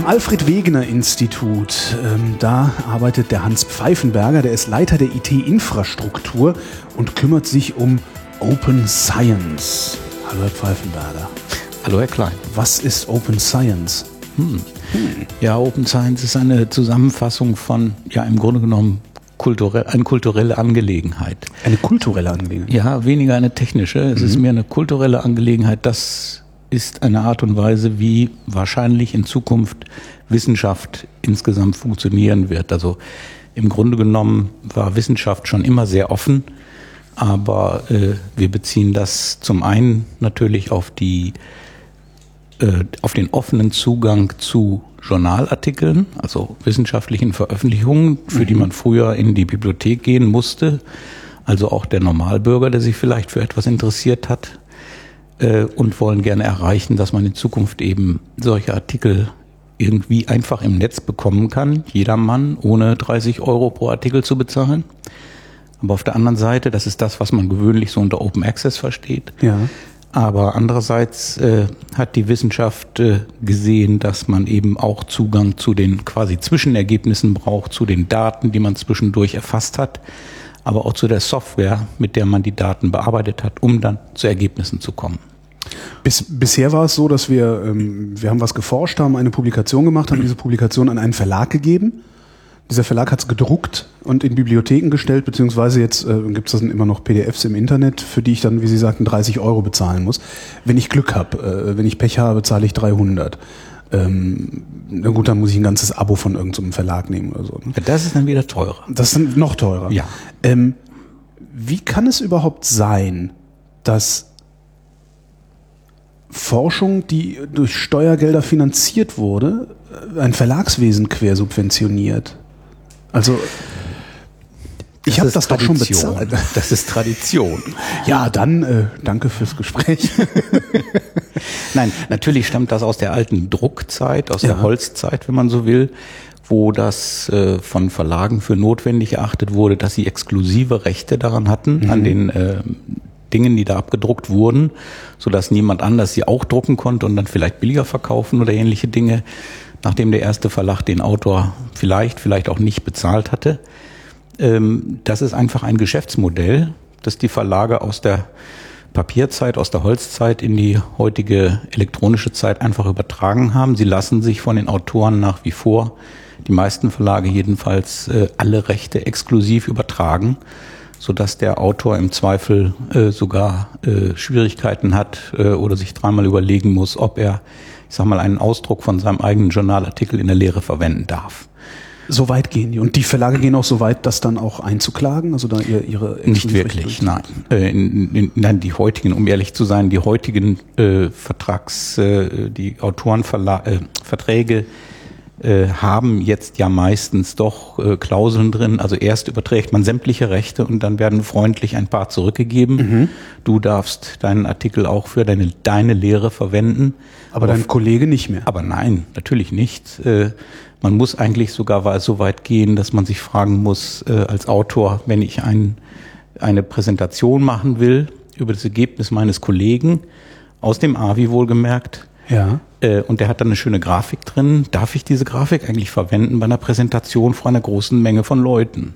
Am Alfred-Wegener-Institut, ähm, da arbeitet der Hans Pfeifenberger, der ist Leiter der IT-Infrastruktur und kümmert sich um Open Science. Hallo, Herr Pfeifenberger. Hallo, Herr Klein. Was ist Open Science? Hm. Ja, Open Science ist eine Zusammenfassung von, ja, im Grunde genommen kulturell, eine kulturelle Angelegenheit. Eine kulturelle Angelegenheit? Ja, weniger eine technische. Es mhm. ist mehr eine kulturelle Angelegenheit, dass ist eine Art und Weise, wie wahrscheinlich in Zukunft Wissenschaft insgesamt funktionieren wird. Also im Grunde genommen war Wissenschaft schon immer sehr offen, aber äh, wir beziehen das zum einen natürlich auf die äh, auf den offenen Zugang zu Journalartikeln, also wissenschaftlichen Veröffentlichungen, für mhm. die man früher in die Bibliothek gehen musste. Also auch der Normalbürger, der sich vielleicht für etwas interessiert hat, äh, und wollen gerne erreichen, dass man in Zukunft eben solche Artikel irgendwie einfach im Netz bekommen kann, jedermann, ohne 30 Euro pro Artikel zu bezahlen. Aber auf der anderen Seite, das ist das, was man gewöhnlich so unter Open Access versteht. Ja. Aber andererseits äh, hat die Wissenschaft äh, gesehen, dass man eben auch Zugang zu den quasi Zwischenergebnissen braucht, zu den Daten, die man zwischendurch erfasst hat, aber auch zu der Software, mit der man die Daten bearbeitet hat, um dann zu Ergebnissen zu kommen. Bis, bisher war es so, dass wir, ähm, wir haben was geforscht, haben eine Publikation gemacht, haben diese Publikation an einen Verlag gegeben. Dieser Verlag hat es gedruckt und in Bibliotheken gestellt, beziehungsweise jetzt äh, gibt es dann immer noch PDFs im Internet, für die ich dann, wie Sie sagten, 30 Euro bezahlen muss. Wenn ich Glück habe, äh, wenn ich Pech habe, zahle ich 300. Ähm, na gut, dann muss ich ein ganzes Abo von irgendeinem so Verlag nehmen oder so. Ne? Das ist dann wieder teurer. Das ist dann noch teurer. Ja. Ähm, wie kann es überhaupt sein, dass Forschung, die durch Steuergelder finanziert wurde, ein Verlagswesen quersubventioniert. Also ich habe das doch schon bezahlt. Das ist Tradition. Ja, dann äh, danke fürs Gespräch. Nein, natürlich stammt das aus der alten Druckzeit, aus ja. der Holzzeit, wenn man so will, wo das äh, von Verlagen für notwendig erachtet wurde, dass sie exklusive Rechte daran hatten, mhm. an den äh, Dingen, die da abgedruckt wurden, so dass niemand anders sie auch drucken konnte und dann vielleicht billiger verkaufen oder ähnliche Dinge, nachdem der erste Verlag den Autor vielleicht, vielleicht auch nicht bezahlt hatte. Ähm, das ist einfach ein Geschäftsmodell, das die Verlage aus der Papierzeit, aus der Holzzeit in die heutige elektronische Zeit einfach übertragen haben. Sie lassen sich von den Autoren nach wie vor, die meisten Verlage jedenfalls, äh, alle Rechte exklusiv übertragen so dass der Autor im Zweifel äh, sogar äh, Schwierigkeiten hat äh, oder sich dreimal überlegen muss, ob er, ich sag mal, einen Ausdruck von seinem eigenen Journalartikel in der Lehre verwenden darf. So weit gehen die. Und die Verlage gehen auch so weit, das dann auch einzuklagen? Also da ihr, ihre Nicht wirklich, nein. Äh, in, in, nein, die heutigen, um ehrlich zu sein, die heutigen äh, Vertrags, äh, die Autorenverträge äh, äh, haben jetzt ja meistens doch äh, Klauseln drin. Also erst überträgt man sämtliche Rechte und dann werden freundlich ein paar zurückgegeben. Mhm. Du darfst deinen Artikel auch für deine, deine Lehre verwenden. Aber, aber dein Kollege nicht mehr. Aber nein, natürlich nicht. Äh, man muss eigentlich sogar so weit gehen, dass man sich fragen muss, äh, als Autor, wenn ich ein, eine Präsentation machen will über das Ergebnis meines Kollegen, aus dem AVI wohlgemerkt, ja. Äh, und der hat dann eine schöne Grafik drin. Darf ich diese Grafik eigentlich verwenden bei einer Präsentation vor einer großen Menge von Leuten?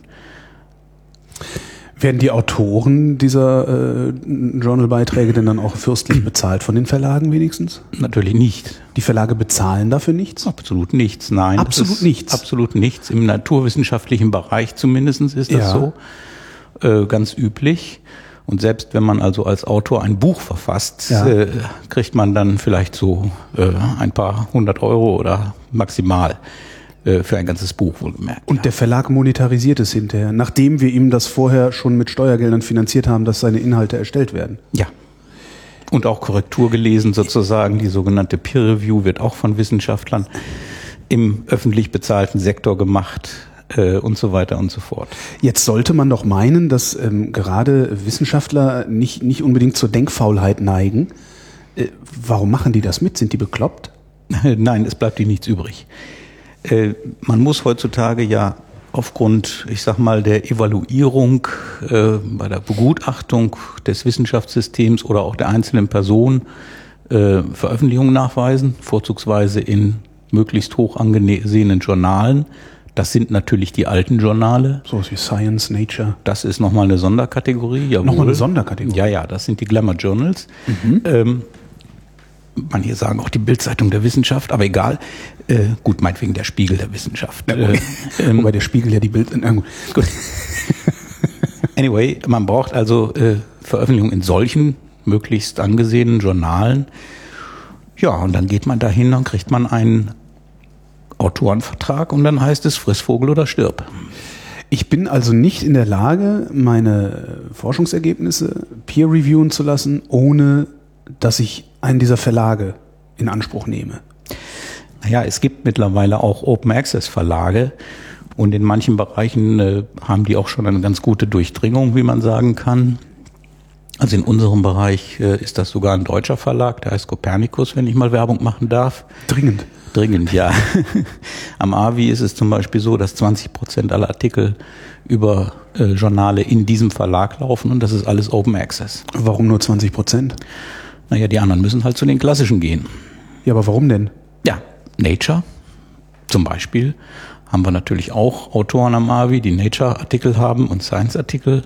Werden die Autoren dieser äh, Journalbeiträge denn dann auch fürstlich bezahlt von den Verlagen wenigstens? Natürlich nicht. Die Verlage bezahlen dafür nichts? Absolut nichts, nein. Absolut nichts? Absolut nichts. Im naturwissenschaftlichen Bereich zumindest ist das ja. so. Äh, ganz üblich. Und selbst wenn man also als Autor ein Buch verfasst, ja. äh, kriegt man dann vielleicht so äh, ein paar hundert Euro oder maximal äh, für ein ganzes Buch wohlgemerkt. Und der Verlag monetarisiert es hinterher, nachdem wir ihm das vorher schon mit Steuergeldern finanziert haben, dass seine Inhalte erstellt werden. Ja. Und auch Korrektur gelesen sozusagen. Die sogenannte Peer Review wird auch von Wissenschaftlern im öffentlich bezahlten Sektor gemacht. Äh, und so weiter und so fort. Jetzt sollte man doch meinen, dass ähm, gerade Wissenschaftler nicht, nicht unbedingt zur Denkfaulheit neigen. Äh, warum machen die das mit? Sind die bekloppt? Nein, es bleibt ihnen nichts übrig. Äh, man muss heutzutage ja aufgrund, ich sag mal, der Evaluierung äh, bei der Begutachtung des Wissenschaftssystems oder auch der einzelnen Person äh, Veröffentlichungen nachweisen, vorzugsweise in möglichst hoch angesehenen Journalen. Das sind natürlich die alten Journale. So wie Science, Nature. Das ist nochmal eine Sonderkategorie. Jawohl. Nochmal eine Sonderkategorie? Ja, ja, das sind die Glamour Journals. Mhm. Ähm, manche sagen auch die Bildzeitung der Wissenschaft, aber egal. Äh, gut, meinetwegen der Spiegel der Wissenschaft. Ja, okay. äh, ähm, Wobei der Spiegel ja die Bild... Äh, gut. anyway, man braucht also äh, Veröffentlichungen in solchen möglichst angesehenen Journalen. Ja, und dann geht man dahin und kriegt man einen Autorenvertrag und dann heißt es Frissvogel oder stirb. Ich bin also nicht in der Lage, meine Forschungsergebnisse peer reviewen zu lassen, ohne dass ich einen dieser Verlage in Anspruch nehme. Naja, es gibt mittlerweile auch Open Access Verlage und in manchen Bereichen äh, haben die auch schon eine ganz gute Durchdringung, wie man sagen kann. Also in unserem Bereich äh, ist das sogar ein deutscher Verlag, der heißt Copernicus, wenn ich mal Werbung machen darf. Dringend. Dringend, ja. Am AVI ist es zum Beispiel so, dass 20 Prozent aller Artikel über äh, Journale in diesem Verlag laufen und das ist alles Open Access. Warum nur 20 Prozent? Naja, die anderen müssen halt zu den klassischen gehen. Ja, aber warum denn? Ja, Nature zum Beispiel haben wir natürlich auch Autoren am AVI, die Nature-Artikel haben und Science-Artikel.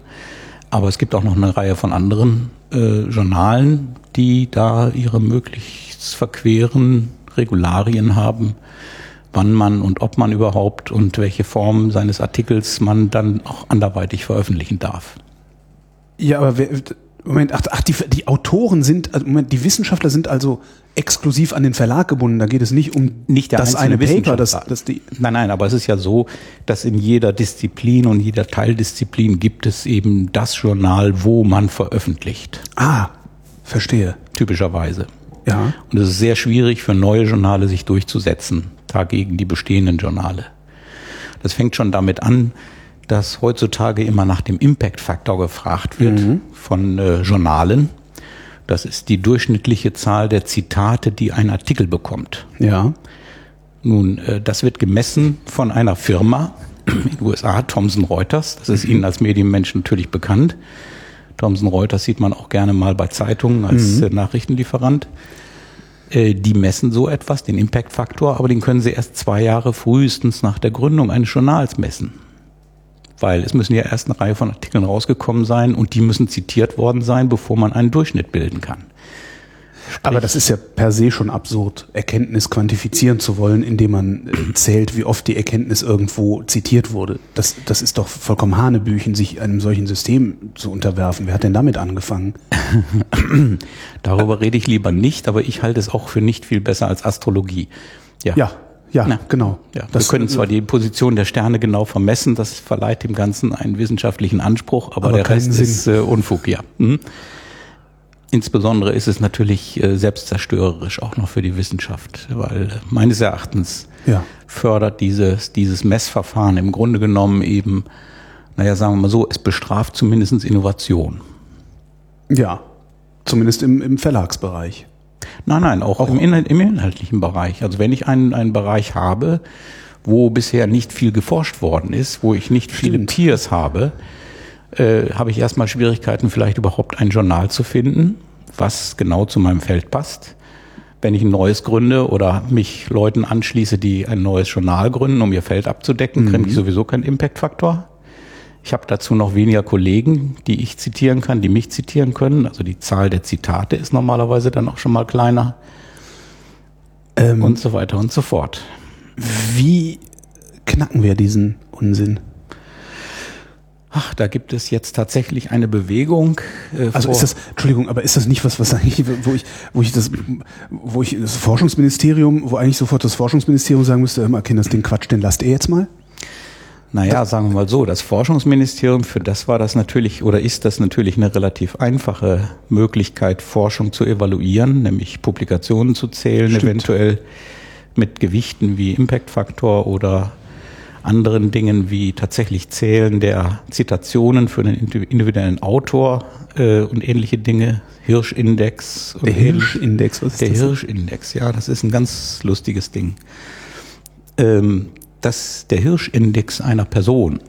Aber es gibt auch noch eine Reihe von anderen äh, Journalen, die da ihre möglichst verqueren Regularien haben, wann man und ob man überhaupt und welche Form seines Artikels man dann auch anderweitig veröffentlichen darf. Ja, aber wer, Moment, ach, ach die, die Autoren sind, also Moment, die Wissenschaftler sind also exklusiv an den Verlag gebunden. Da geht es nicht um nicht das eine Paper, das, das die. Nein, nein, aber es ist ja so, dass in jeder Disziplin und jeder Teildisziplin gibt es eben das Journal, wo man veröffentlicht. Ah, verstehe. Typischerweise. Ja. Und es ist sehr schwierig für neue Journale sich durchzusetzen, dagegen die bestehenden Journale. Das fängt schon damit an, dass heutzutage immer nach dem Impact-Faktor gefragt wird mhm. von äh, Journalen. Das ist die durchschnittliche Zahl der Zitate, die ein Artikel bekommt. Ja. Nun, äh, das wird gemessen von einer Firma in den USA, Thomson Reuters. Das ist mhm. Ihnen als Medienmensch natürlich bekannt. Thomson Reuters sieht man auch gerne mal bei Zeitungen als mhm. äh, Nachrichtenlieferant. Äh, die messen so etwas, den Impact-Faktor, aber den können sie erst zwei Jahre frühestens nach der Gründung eines Journals messen weil es müssen ja erst eine Reihe von Artikeln rausgekommen sein und die müssen zitiert worden sein, bevor man einen Durchschnitt bilden kann. Sprich, Aber das ist ja per se schon absurd, Erkenntnis quantifizieren zu wollen, indem man äh, zählt, wie oft die Erkenntnis irgendwo zitiert wurde. Das, das ist doch vollkommen Hanebüchen, sich einem solchen System zu unterwerfen. Wer hat denn damit angefangen? Darüber rede ich lieber nicht, aber ich halte es auch für nicht viel besser als Astrologie. Ja, ja ja, Na, genau. Ja, das, wir können zwar die Position der Sterne genau vermessen, das verleiht dem Ganzen einen wissenschaftlichen Anspruch, aber, aber der Rest Sinn. ist äh, Unfug, ja. Mhm. Insbesondere ist es natürlich äh, selbstzerstörerisch auch noch für die Wissenschaft, weil äh, meines Erachtens ja. fördert dieses, dieses Messverfahren im Grunde genommen eben, naja, sagen wir mal so, es bestraft zumindest Innovation. Ja, zumindest im, im Verlagsbereich. Nein, nein, auch, auch im, Inhalt, im, inhaltlichen Bereich. Also wenn ich einen, einen Bereich habe, wo bisher nicht viel geforscht worden ist, wo ich nicht viele Peers habe, äh, habe ich erstmal Schwierigkeiten, vielleicht überhaupt ein Journal zu finden, was genau zu meinem Feld passt. Wenn ich ein neues gründe oder mich Leuten anschließe, die ein neues Journal gründen, um ihr Feld abzudecken, mhm. kriege ich sowieso keinen Impact-Faktor. Ich habe dazu noch weniger Kollegen, die ich zitieren kann, die mich zitieren können. Also die Zahl der Zitate ist normalerweise dann auch schon mal kleiner. Ähm, und so weiter und so fort. Wie knacken wir diesen Unsinn? Ach, da gibt es jetzt tatsächlich eine Bewegung. Äh, also ist das, Entschuldigung, aber ist das nicht was, was eigentlich, wo ich, wo ich das, wo ich das Forschungsministerium, wo eigentlich sofort das Forschungsministerium sagen müsste, Kinder, das Ding Quatsch, den lasst ihr jetzt mal? Naja, sagen wir mal so, das Forschungsministerium, für das war das natürlich oder ist das natürlich eine relativ einfache Möglichkeit, Forschung zu evaluieren, nämlich Publikationen zu zählen, Stimmt. eventuell mit Gewichten wie Impact-Faktor oder anderen Dingen wie tatsächlich Zählen der Zitationen für den individuellen Autor äh, und ähnliche Dinge. Hirschindex. Der Hirschindex, was ist Der das? Hirschindex, ja, das ist ein ganz lustiges Ding. Ähm, das, der Hirschindex einer Person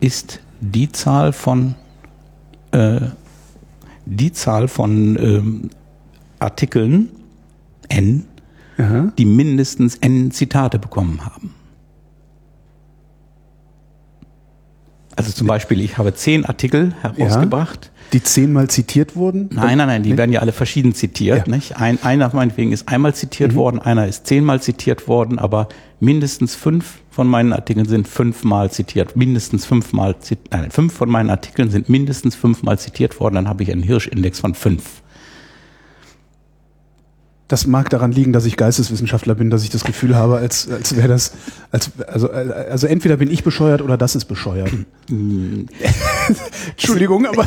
ist die Zahl von äh, die Zahl von ähm, Artikeln n, Aha. die mindestens n Zitate bekommen haben. Also zum Beispiel, ich habe zehn Artikel herausgebracht. Ja, die zehnmal zitiert wurden? Nein, nein, nein, die nicht? werden ja alle verschieden zitiert. Ja. Nicht? Ein, einer meinetwegen ist einmal zitiert mhm. worden, einer ist zehnmal zitiert worden, aber mindestens fünf von meinen Artikeln sind fünfmal zitiert. Mindestens fünfmal, nein, fünf von meinen Artikeln sind mindestens fünfmal zitiert worden, dann habe ich einen Hirschindex von fünf. Das mag daran liegen, dass ich Geisteswissenschaftler bin, dass ich das Gefühl habe, als, als wäre das, als, also, also entweder bin ich bescheuert oder das ist bescheuert. Entschuldigung, aber.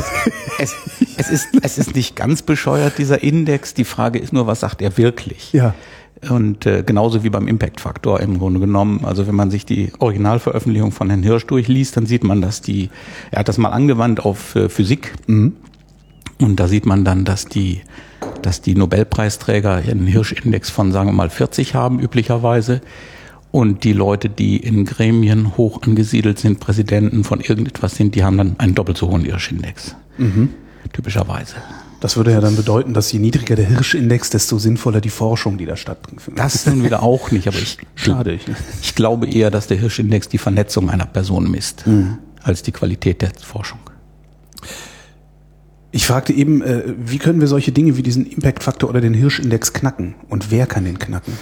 Es, es, ist, es ist nicht ganz bescheuert, dieser Index. Die Frage ist nur, was sagt er wirklich? Ja. Und äh, genauso wie beim Impact-Faktor im Grunde genommen. Also wenn man sich die Originalveröffentlichung von Herrn Hirsch durchliest, dann sieht man, dass die, er hat das mal angewandt auf äh, Physik. Mhm. Und da sieht man dann, dass die dass die Nobelpreisträger einen Hirschindex von, sagen wir mal, 40 haben üblicherweise. Und die Leute, die in Gremien hoch angesiedelt sind, Präsidenten von irgendetwas sind, die haben dann einen doppelt so hohen Hirschindex. Mhm. Typischerweise. Das würde ja dann bedeuten, dass je niedriger der Hirschindex, desto sinnvoller die Forschung, die da stattfindet. Das nun wieder auch nicht, aber ich, Schade, ich, ich glaube eher, dass der Hirschindex die Vernetzung einer Person misst, mhm. als die Qualität der Forschung. Ich fragte eben, äh, wie können wir solche Dinge wie diesen Impact-Faktor oder den Hirschindex knacken? Und wer kann den knacken?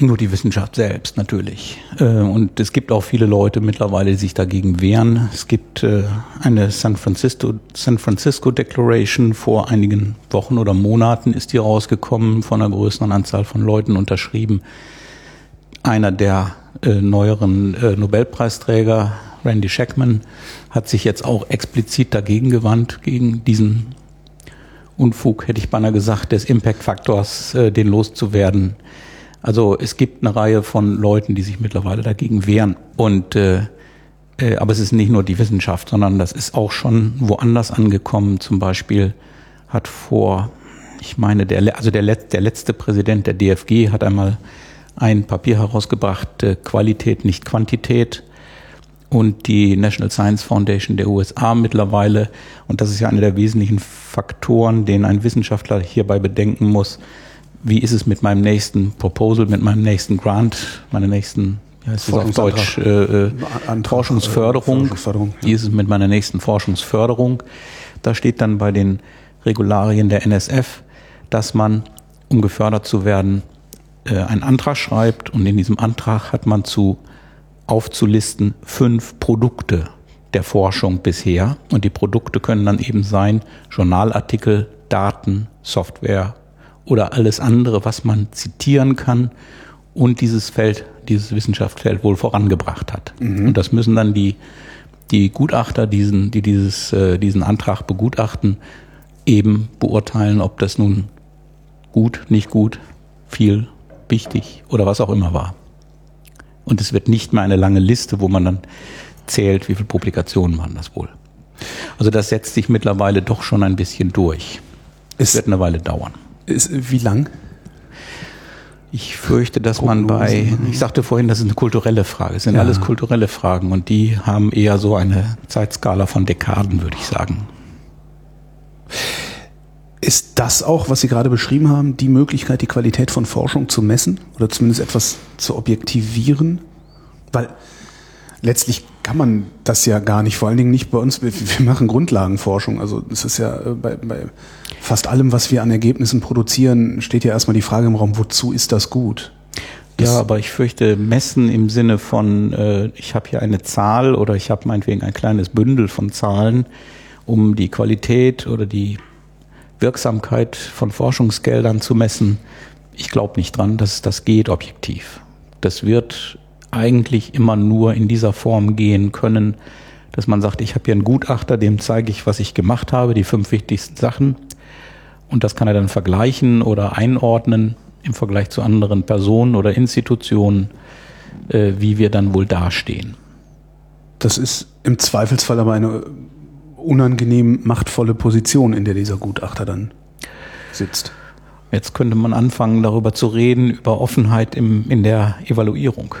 Nur die Wissenschaft selbst natürlich. Äh, und es gibt auch viele Leute mittlerweile, die sich dagegen wehren. Es gibt äh, eine San Francisco, San Francisco Declaration vor einigen Wochen oder Monaten ist die rausgekommen, von einer größeren Anzahl von Leuten unterschrieben. Einer der äh, neueren Nobelpreisträger, Randy Shackman, hat sich jetzt auch explizit dagegen gewandt, gegen diesen Unfug, hätte ich beinahe gesagt, des Impact-Faktors, äh, den loszuwerden. Also es gibt eine Reihe von Leuten, die sich mittlerweile dagegen wehren. Und äh, äh, aber es ist nicht nur die Wissenschaft, sondern das ist auch schon woanders angekommen. Zum Beispiel hat vor, ich meine, der, also der, der letzte Präsident der DFG hat einmal ein Papier herausgebracht, äh, Qualität, nicht Quantität und die National Science Foundation der USA mittlerweile. Und das ist ja einer der wesentlichen Faktoren, den ein Wissenschaftler hierbei bedenken muss. Wie ist es mit meinem nächsten Proposal, mit meinem nächsten Grant, meiner nächsten heißt das auf Deutsch, äh, äh, Forschungsförderung. Forschungsförderung ja. Wie ist es mit meiner nächsten Forschungsförderung? Da steht dann bei den Regularien der NSF, dass man, um gefördert zu werden, äh, einen Antrag schreibt und in diesem Antrag hat man zu aufzulisten fünf Produkte der Forschung bisher. Und die Produkte können dann eben sein Journalartikel, Daten, Software oder alles andere, was man zitieren kann und dieses Feld, dieses Wissenschaftsfeld wohl vorangebracht hat. Mhm. Und das müssen dann die, die Gutachter, diesen, die dieses, äh, diesen Antrag begutachten, eben beurteilen, ob das nun gut, nicht gut, viel, wichtig oder was auch immer war. Und es wird nicht mehr eine lange Liste, wo man dann zählt, wie viele Publikationen waren das wohl. Also das setzt sich mittlerweile doch schon ein bisschen durch. Es wird eine Weile dauern. Ist, wie lang? Ich fürchte, dass Prognosen. man bei, ich sagte vorhin, das ist eine kulturelle Frage. Es sind ja. alles kulturelle Fragen und die haben eher so eine Zeitskala von Dekaden, würde ich sagen. Ist das auch, was Sie gerade beschrieben haben, die Möglichkeit, die Qualität von Forschung zu messen oder zumindest etwas zu objektivieren? Weil letztlich kann man das ja gar nicht, vor allen Dingen nicht bei uns. Wir, wir machen Grundlagenforschung. Also das ist ja äh, bei, bei fast allem, was wir an Ergebnissen produzieren, steht ja erstmal die Frage im Raum, wozu ist das gut? Das ja, aber ich fürchte, messen im Sinne von, äh, ich habe hier eine Zahl oder ich habe meinetwegen ein kleines Bündel von Zahlen, um die Qualität oder die Wirksamkeit von Forschungsgeldern zu messen. Ich glaube nicht dran, dass das geht objektiv. Das wird eigentlich immer nur in dieser Form gehen können, dass man sagt, ich habe hier einen Gutachter, dem zeige ich, was ich gemacht habe, die fünf wichtigsten Sachen. Und das kann er dann vergleichen oder einordnen im Vergleich zu anderen Personen oder Institutionen. äh, wie wir dann wohl dastehen. Das ist im Zweifelsfall aber eine unangenehm machtvolle Position, in der dieser Gutachter dann sitzt. Jetzt könnte man anfangen, darüber zu reden, über Offenheit im, in der Evaluierung.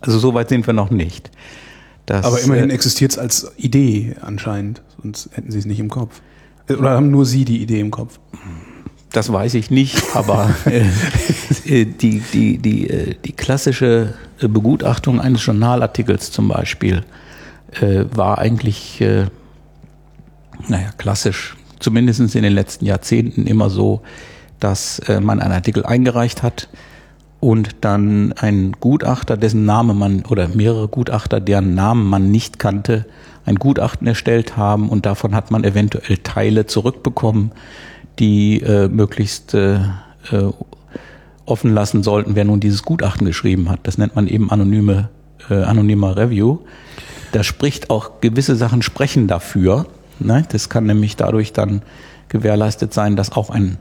Also so weit sind wir noch nicht. Das, aber immerhin äh, existiert es als Idee anscheinend, sonst hätten Sie es nicht im Kopf. Äh, oder haben nur Sie die Idee im Kopf? Das weiß ich nicht, aber äh, äh, die, die, die, äh, die klassische Begutachtung eines Journalartikels zum Beispiel äh, war eigentlich, äh, naja, klassisch, zumindest in den letzten Jahrzehnten immer so, dass äh, man einen Artikel eingereicht hat und dann ein Gutachter, dessen Name man oder mehrere Gutachter, deren Namen man nicht kannte, ein Gutachten erstellt haben und davon hat man eventuell Teile zurückbekommen, die äh, möglichst äh, äh, offen lassen sollten, wer nun dieses Gutachten geschrieben hat. Das nennt man eben anonyme, äh, anonymer Review. Da spricht auch gewisse Sachen sprechen dafür. Ne? Das kann nämlich dadurch dann gewährleistet sein, dass auch ein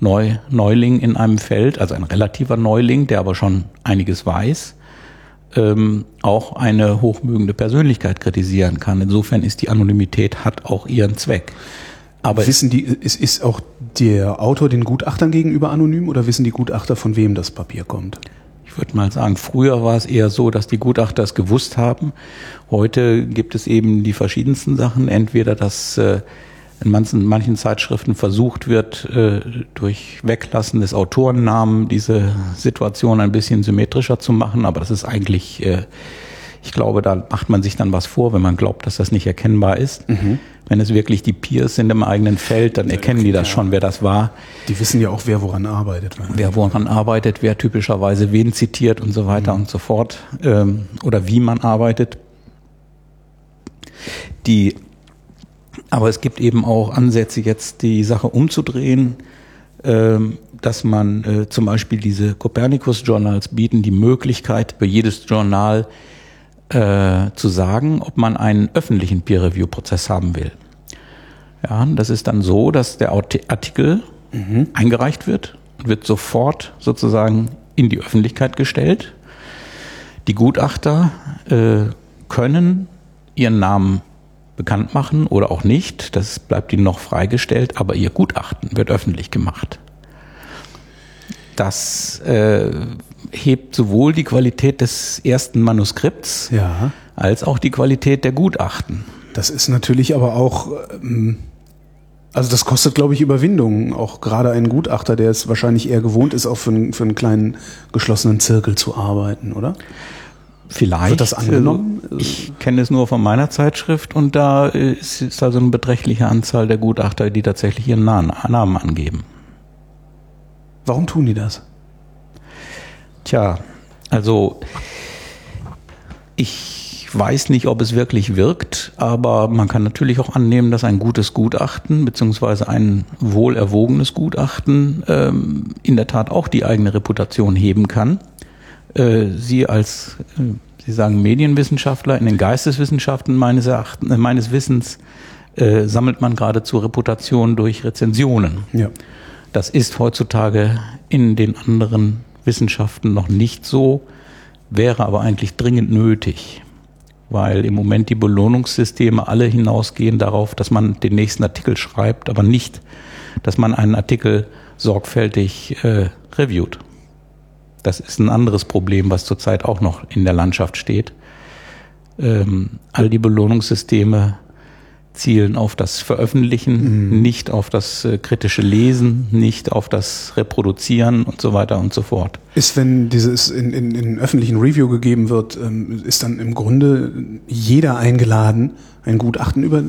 Neu Neuling in einem Feld, also ein relativer Neuling, der aber schon einiges weiß, ähm, auch eine hochmögende Persönlichkeit kritisieren kann. Insofern ist die Anonymität hat auch ihren Zweck. Aber wissen die, ist, ist auch der Autor den Gutachtern gegenüber anonym oder wissen die Gutachter, von wem das Papier kommt? Ich würde mal sagen, früher war es eher so, dass die Gutachter es gewusst haben. Heute gibt es eben die verschiedensten Sachen. Entweder, dass äh, in manchen, manchen Zeitschriften versucht wird, äh, durch Weglassen des Autorennamen diese Situation ein bisschen symmetrischer zu machen, aber das ist eigentlich, äh, ich glaube, da macht man sich dann was vor, wenn man glaubt, dass das nicht erkennbar ist. Mhm. Wenn es wirklich die Peers sind im eigenen Feld, dann erkennen die das schon, wer das war. Die wissen ja auch, wer woran arbeitet. Wer woran arbeitet, wer typischerweise wen zitiert und so weiter mhm. und so fort. Ähm, oder wie man arbeitet. Die aber es gibt eben auch Ansätze, jetzt die Sache umzudrehen, ähm, dass man äh, zum Beispiel diese Copernicus-Journals bieten die Möglichkeit, für jedes Journal äh, zu sagen, ob man einen öffentlichen Peer-Review-Prozess haben will. Ja, das ist dann so, dass der Artikel mhm. eingereicht wird und wird sofort sozusagen in die Öffentlichkeit gestellt. Die Gutachter äh, können ihren Namen bekannt machen oder auch nicht. Das bleibt ihnen noch freigestellt, aber ihr Gutachten wird öffentlich gemacht. Das äh, hebt sowohl die Qualität des ersten Manuskripts ja. als auch die Qualität der Gutachten. Das ist natürlich aber auch, ähm, also das kostet, glaube ich, Überwindung. Auch gerade ein Gutachter, der es wahrscheinlich eher gewohnt ist, auch für, einen, für einen kleinen geschlossenen Zirkel zu arbeiten, oder? Vielleicht. Wird das angenommen? Also, ich kenne es nur von meiner Zeitschrift und da ist, ist also eine beträchtliche Anzahl der Gutachter, die tatsächlich ihren Namen angeben. Warum tun die das? Tja, also ich weiß nicht, ob es wirklich wirkt, aber man kann natürlich auch annehmen, dass ein gutes Gutachten beziehungsweise ein wohlerwogenes Gutachten ähm, in der Tat auch die eigene Reputation heben kann. Äh, Sie als, äh, Sie sagen Medienwissenschaftler, in den Geisteswissenschaften meines, Erachtens, äh, meines Wissens äh, sammelt man geradezu Reputation durch Rezensionen. Ja. Das ist heutzutage in den anderen Wissenschaften noch nicht so, wäre aber eigentlich dringend nötig, weil im Moment die Belohnungssysteme alle hinausgehen darauf, dass man den nächsten Artikel schreibt, aber nicht, dass man einen Artikel sorgfältig äh, reviewt. Das ist ein anderes Problem, was zurzeit auch noch in der Landschaft steht. Ähm, all die Belohnungssysteme zielen auf das Veröffentlichen, mhm. nicht auf das äh, kritische Lesen, nicht auf das Reproduzieren und so weiter und so fort. Ist, wenn dieses in, in, in öffentlichen Review gegeben wird, ähm, ist dann im Grunde jeder eingeladen, ein Gutachten über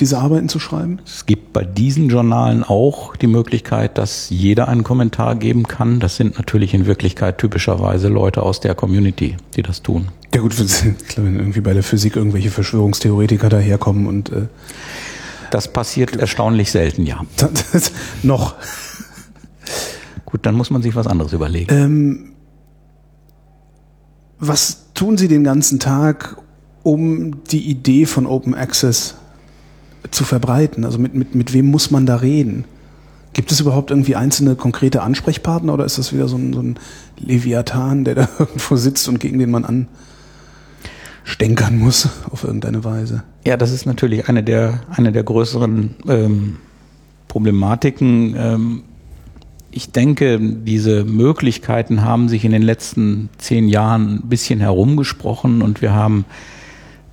diese Arbeiten zu schreiben? Es gibt bei diesen Journalen auch die Möglichkeit, dass jeder einen Kommentar geben kann. Das sind natürlich in Wirklichkeit typischerweise Leute aus der Community, die das tun. Ja gut, wenn irgendwie bei der Physik irgendwelche Verschwörungstheoretiker daherkommen und äh das passiert erstaunlich selten, ja. noch. Gut, dann muss man sich was anderes überlegen. Ähm, was tun Sie den ganzen Tag, um die Idee von Open Access zu verbreiten? Also mit, mit, mit wem muss man da reden? Gibt es überhaupt irgendwie einzelne konkrete Ansprechpartner oder ist das wieder so ein, so ein Leviathan, der da irgendwo sitzt und gegen den man anstenkern muss auf irgendeine Weise? Ja, das ist natürlich eine der, eine der größeren ähm, Problematiken. Ähm, ich denke, diese Möglichkeiten haben sich in den letzten zehn Jahren ein bisschen herumgesprochen und wir haben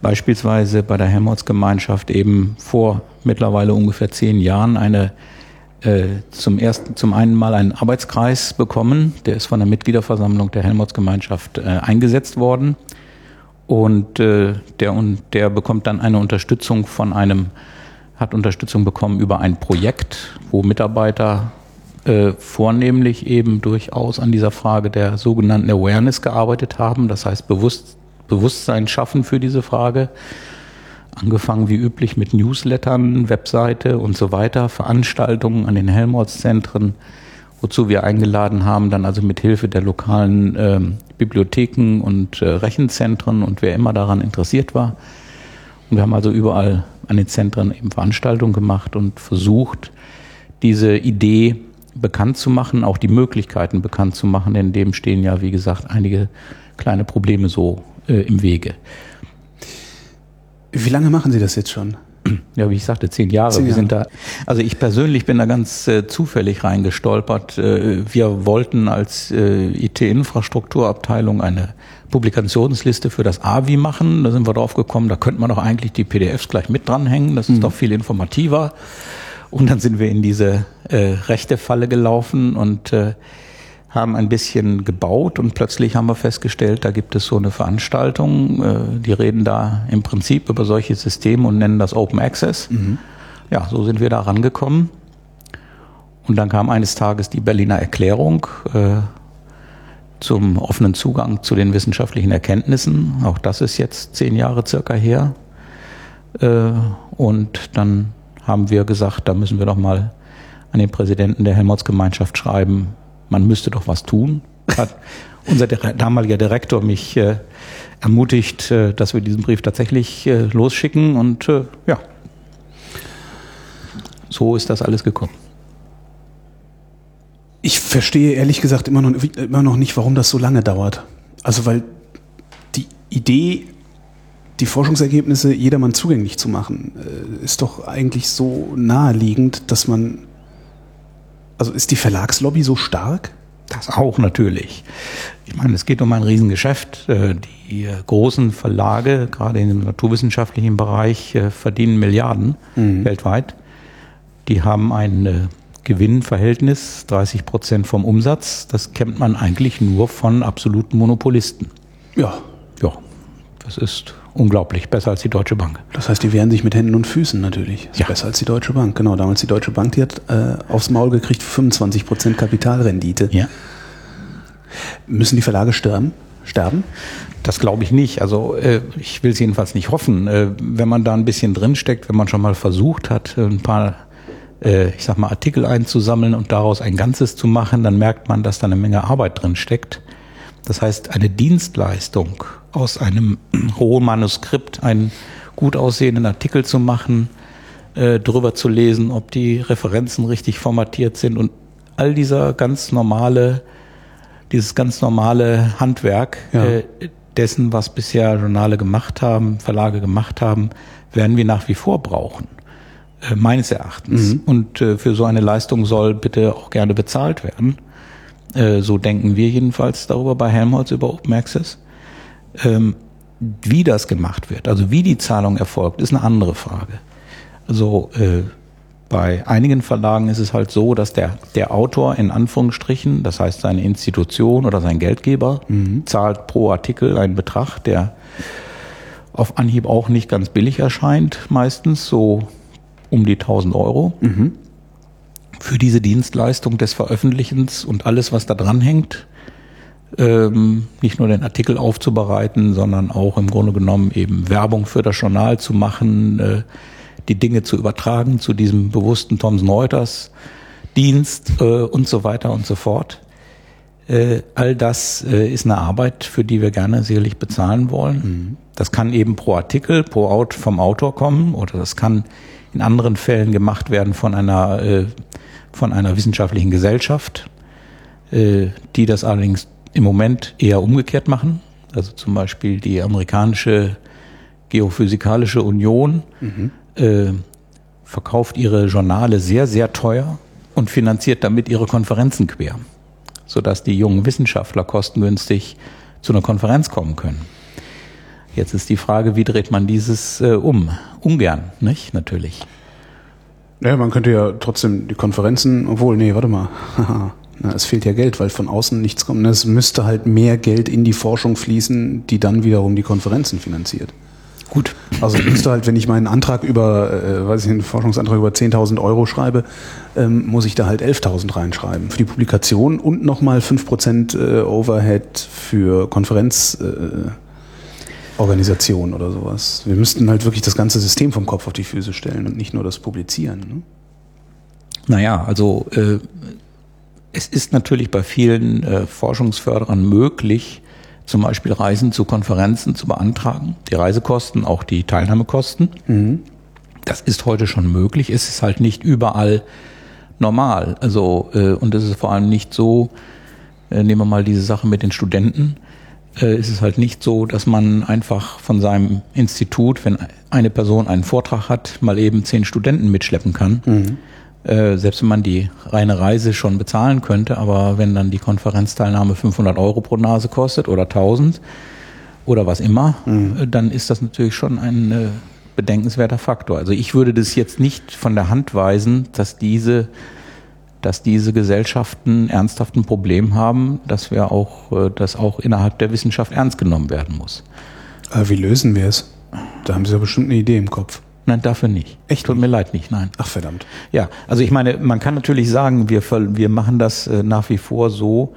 beispielsweise bei der Helmholtz-Gemeinschaft eben vor mittlerweile ungefähr zehn Jahren eine äh, zum ersten, zum einen mal einen Arbeitskreis bekommen. Der ist von der Mitgliederversammlung der Helmholtz-Gemeinschaft äh, eingesetzt worden. Und äh, der, und der bekommt dann eine Unterstützung von einem, hat Unterstützung bekommen über ein Projekt, wo Mitarbeiter äh, vornehmlich eben durchaus an dieser Frage der sogenannten Awareness gearbeitet haben. Das heißt, Bewusst, Bewusstsein schaffen für diese Frage Angefangen wie üblich mit Newslettern, Webseite und so weiter, Veranstaltungen an den Helmholtz-Zentren, wozu wir eingeladen haben, dann also mit Hilfe der lokalen äh, Bibliotheken und äh, Rechenzentren und wer immer daran interessiert war. Und wir haben also überall an den Zentren eben Veranstaltungen gemacht und versucht, diese Idee bekannt zu machen, auch die Möglichkeiten bekannt zu machen, denn dem stehen ja, wie gesagt, einige kleine Probleme so äh, im Wege. Wie lange machen Sie das jetzt schon? Ja, wie ich sagte, zehn Jahre. Zehn Jahre. Wir sind da, also ich persönlich bin da ganz äh, zufällig reingestolpert. Äh, wir wollten als äh, IT-Infrastrukturabteilung eine Publikationsliste für das AVI machen. Da sind wir drauf gekommen, da könnte man doch eigentlich die PDFs gleich mit dranhängen. Das ist mhm. doch viel informativer. Und dann sind wir in diese äh, rechte Falle gelaufen und äh, haben ein bisschen gebaut und plötzlich haben wir festgestellt, da gibt es so eine Veranstaltung, äh, die reden da im Prinzip über solche Systeme und nennen das Open Access. Mhm. Ja, so sind wir da rangekommen. Und dann kam eines Tages die Berliner Erklärung äh, zum offenen Zugang zu den wissenschaftlichen Erkenntnissen. Auch das ist jetzt zehn Jahre circa her. Äh, und dann haben wir gesagt, da müssen wir doch mal an den Präsidenten der Helmholtz-Gemeinschaft schreiben, man müsste doch was tun. Hat unser damaliger Direktor mich äh, ermutigt, äh, dass wir diesen Brief tatsächlich äh, losschicken und äh, ja, so ist das alles gekommen. Ich verstehe ehrlich gesagt immer noch, immer noch nicht, warum das so lange dauert. Also weil die Idee, die Forschungsergebnisse jedermann zugänglich zu machen, äh, ist doch eigentlich so naheliegend, dass man also ist die Verlagslobby so stark? Das auch natürlich. Ich meine, es geht um ein Riesengeschäft. Äh, die großen Verlage, gerade im naturwissenschaftlichen Bereich, äh, verdienen Milliarden mhm. weltweit. Die haben ein äh, Gewinnverhältnis, 30 Prozent vom Umsatz. Das kennt man eigentlich nur von absoluten Monopolisten. Ja. Ja, das ist unglaublich, besser als die Deutsche Bank. Das heißt, die wehren sich mit Händen und Füßen natürlich. Ja. Besser als die Deutsche Bank, genau. Damals die Deutsche Bank, die hat äh, aufs Maul gekriegt 25 Prozent Kapitalrendite. Ja. Müssen die Verlage sterben? Sterben? Das glaube ich nicht. Also äh, ich will es jedenfalls nicht hoffen. Äh, wenn man da ein bisschen drinsteckt, wenn man schon mal versucht hat, ein paar äh, ich sag mal, Artikel einzusammeln und daraus ein Ganzes zu machen, dann merkt man, dass da eine Menge Arbeit drin steckt. Das heißt, eine Dienstleistung aus einem hohen Manuskript einen gut aussehenden Artikel zu machen, äh, drüber zu lesen, ob die Referenzen richtig formatiert sind und all dieser ganz normale, dieses ganz normale Handwerk ja. äh, dessen, was bisher Journale gemacht haben, Verlage gemacht haben, werden wir nach wie vor brauchen. Äh, meines Erachtens. Mhm. Und äh, für so eine Leistung soll bitte auch gerne bezahlt werden. Äh, so denken wir jedenfalls darüber bei Helmholtz über Open Access. Ähm, wie das gemacht wird, also wie die Zahlung erfolgt, ist eine andere Frage. Also äh, bei einigen Verlagen ist es halt so, dass der, der Autor in Anführungsstrichen, das heißt seine Institution oder sein Geldgeber, mhm. zahlt pro Artikel einen Betrag, der auf Anhieb auch nicht ganz billig erscheint, meistens so um die 1000 Euro. Mhm für diese Dienstleistung des Veröffentlichens und alles, was da dran hängt, ähm, nicht nur den Artikel aufzubereiten, sondern auch im Grunde genommen eben Werbung für das Journal zu machen, äh, die Dinge zu übertragen zu diesem bewussten Thomson Reuters Dienst äh, und so weiter und so fort. Äh, all das äh, ist eine Arbeit, für die wir gerne sicherlich bezahlen wollen. Mhm. Das kann eben pro Artikel, pro Out vom Autor kommen oder das kann in anderen Fällen gemacht werden von einer, äh, von einer wissenschaftlichen Gesellschaft, äh, die das allerdings im Moment eher umgekehrt machen. Also zum Beispiel die amerikanische Geophysikalische Union mhm. äh, verkauft ihre Journale sehr, sehr teuer und finanziert damit ihre Konferenzen quer, sodass die jungen Wissenschaftler kostengünstig zu einer Konferenz kommen können. Jetzt ist die Frage, wie dreht man dieses äh, um? Ungern, nicht? Natürlich. Ja, man könnte ja trotzdem die Konferenzen, obwohl, nee, warte mal. Na, es fehlt ja Geld, weil von außen nichts kommt. Es müsste halt mehr Geld in die Forschung fließen, die dann wiederum die Konferenzen finanziert. Gut. Also müsste halt, wenn ich meinen Antrag über, äh, weiß ich, einen Forschungsantrag über 10.000 Euro schreibe, ähm, muss ich da halt 11.000 reinschreiben. Für die Publikation und nochmal 5% äh, Overhead für Konferenzorganisation äh, oder sowas. Wir müssten halt wirklich das ganze System vom Kopf auf die Füße stellen und nicht nur das Publizieren. Ne? Naja, also äh, es ist natürlich bei vielen äh, Forschungsförderern möglich, zum Beispiel Reisen zu Konferenzen zu beantragen, die Reisekosten, auch die Teilnahmekosten. Mhm. Das ist heute schon möglich. Es ist halt nicht überall normal. Also äh, und es ist vor allem nicht so. Äh, nehmen wir mal diese Sache mit den Studenten. Äh, es ist halt nicht so, dass man einfach von seinem Institut, wenn eine Person einen Vortrag hat, mal eben zehn Studenten mitschleppen kann. Mhm äh, selbst wenn man die reine Reise schon bezahlen könnte, aber wenn dann die Konferenzteilnahme 500 Euro pro Nase kostet oder 1000 oder was immer, mhm. Äh, dann ist das natürlich schon ein äh, bedenkenswerter Faktor. Also ich würde das jetzt nicht von der Hand weisen, dass diese, dass diese Gesellschaften ernsthaft ein Problem haben, dass wir auch, äh, dass auch innerhalb der Wissenschaft ernst genommen werden muss. Aber wie lösen wir es? Da haben Sie ja bestimmt eine Idee im Kopf. Nein, dafür nicht. Echt? Tut mir leid nicht, nein. Ach verdammt. Ja, also ich meine, man kann natürlich sagen, wir, wir machen das äh, nach wie vor so,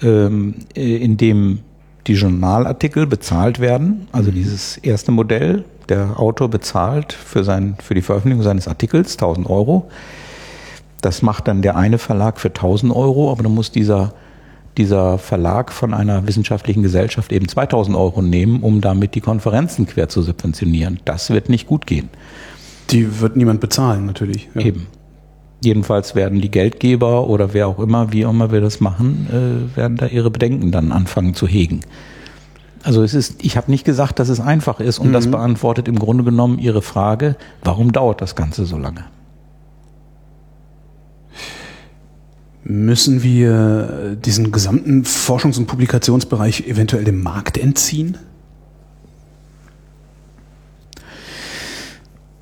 ähm, äh, indem die Journalartikel bezahlt werden. Also mhm. dieses erste Modell, der Autor bezahlt für, sein, für die Veröffentlichung seines Artikels 1000 Euro. Das macht dann der eine Verlag für 1000 Euro, aber dann muss dieser dieser Verlag von einer wissenschaftlichen Gesellschaft eben 2000 Euro nehmen, um damit die Konferenzen quer zu subventionieren. Das wird nicht gut gehen. Die wird niemand bezahlen, natürlich. Ja. Eben. Jedenfalls werden die Geldgeber oder wer auch immer, wie auch immer wir das machen, äh, werden da ihre Bedenken dann anfangen zu hegen. Also es ist, ich habe nicht gesagt, dass es einfach ist und mhm. das beantwortet im Grunde genommen Ihre Frage, warum dauert das Ganze so lange? Müssen wir diesen gesamten Forschungs- und Publikationsbereich eventuell dem Markt entziehen?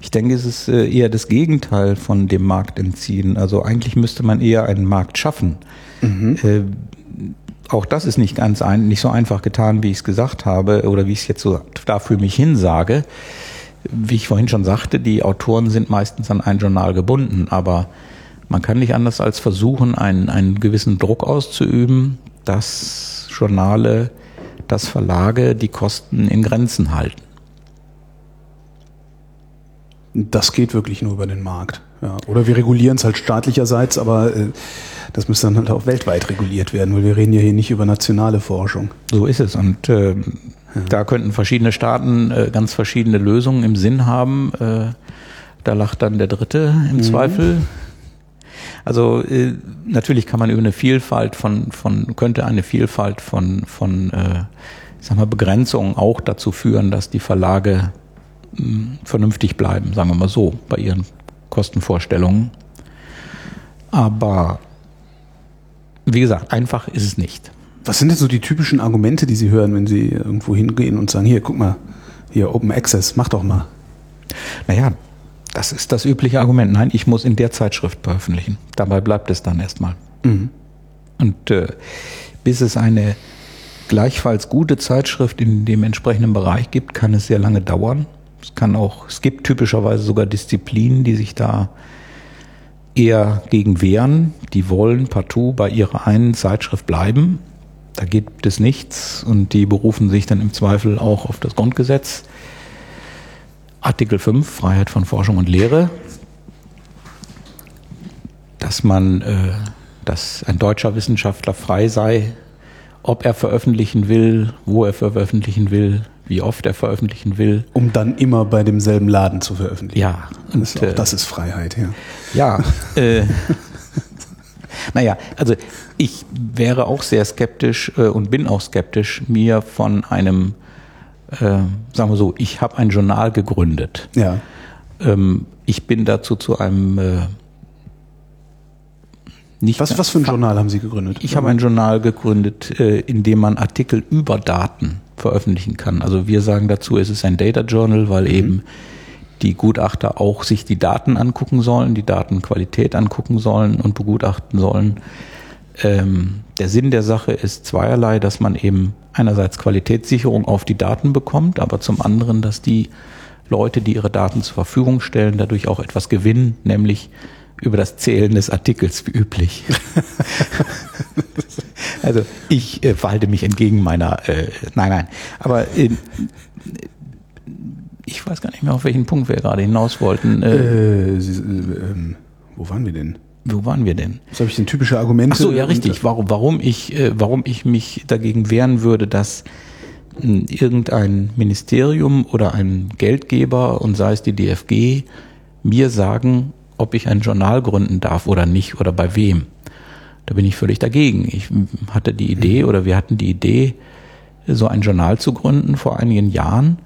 Ich denke, es ist äh, eher das Gegenteil von dem Markt entziehen. Also eigentlich müsste man eher einen Markt schaffen. Mhm. Äh, auch das ist nicht ganz ein, nicht so einfach getan, wie ich es gesagt habe oder wie ich es jetzt so dafür mich hinsage. Wie ich vorhin schon sagte, die Autoren sind meistens an ein Journal gebunden, aber man kann nicht anders als versuchen, einen, einen gewissen Druck auszuüben, dass Journale, dass Verlage die Kosten in Grenzen halten. Das geht wirklich nur über den Markt. Ja. Oder wir regulieren es halt staatlicherseits, aber äh, das müsste dann halt auch weltweit reguliert werden, weil wir reden ja hier nicht über nationale Forschung. So ist es. Und äh, ja. da könnten verschiedene Staaten äh, ganz verschiedene Lösungen im Sinn haben. Äh, da lacht dann der Dritte im mhm. Zweifel. Also äh, natürlich kann man über eine Vielfalt von, von könnte eine Vielfalt von, von äh, ich sag mal, Begrenzungen auch dazu führen, dass die Verlage mh, hm, vernünftig bleiben, sagen wir mal so, bei ihren Kostenvorstellungen. Aber wie gesagt, einfach ist es nicht. Was sind denn so die typischen Argumente, die Sie hören, wenn Sie irgendwo hingehen und sagen, hier, guck mal, hier Open Access, mach doch mal. Naja, das ist das übliche Argument. Nein, ich muss in der Zeitschrift veröffentlichen. Dabei bleibt es dann erstmal. Mhm. Und äh, bis es eine gleichfalls gute Zeitschrift in dem entsprechenden Bereich gibt, kann es sehr lange dauern. Es kann auch, es gibt typischerweise sogar Disziplinen, die sich da eher gegen wehren. Die wollen partout bei ihrer einen Zeitschrift bleiben. Da gibt es nichts und die berufen sich dann im Zweifel auch auf das Grundgesetz. Artikel 5, Freiheit von Forschung und Lehre, dass man äh, dass ein deutscher Wissenschaftler frei sei, ob er veröffentlichen will, wo er veröffentlichen will, wie oft er veröffentlichen will. Um dann immer bei demselben Laden zu veröffentlichen. Ja. Und, das, ist, auch, äh, das ist Freiheit, ja. Ja. Äh, naja, also ich wäre auch sehr skeptisch äh, und bin auch skeptisch, mir von einem, äh, sagen wir so, ich habe ein Journal gegründet. Ja. Ähm, ich bin dazu zu einem äh, nicht was, was für ein Journal haben Sie gegründet? Ich habe ein Journal gegründet, äh, in dem man Artikel über Daten veröffentlichen kann. Also wir sagen dazu, es ist ein Data Journal, weil mhm. eben die Gutachter auch sich die Daten angucken sollen, die Datenqualität angucken sollen und begutachten sollen. Ähm, der Sinn der Sache ist zweierlei, dass man eben einerseits Qualitätssicherung auf die Daten bekommt, aber zum anderen, dass die Leute, die ihre Daten zur Verfügung stellen, dadurch auch etwas gewinnen, nämlich über das Zählen des Artikels wie üblich. also ich äh, verhalte mich entgegen meiner, äh, nein, nein, aber äh, ich weiß gar nicht mehr, auf welchen Punkt wir gerade hinaus wollten. Äh, Sie, ähm, wo waren wir denn? Wo waren wir denn? Das habe ich denn typische Argumente. Ach so, ja, richtig. Warum, warum ich, äh, warum ich mich dagegen wehren würde, dass hm, irgendein Ministerium oder ein Geldgeber und sei es die DFG mir sagen, ob ich ein Journal gründen darf oder nicht oder bei wem. Da bin ich völlig dagegen. Ich hatte die Idee mhm. oder wir hatten die Idee, so ein Journal zu gründen vor einigen Jahren.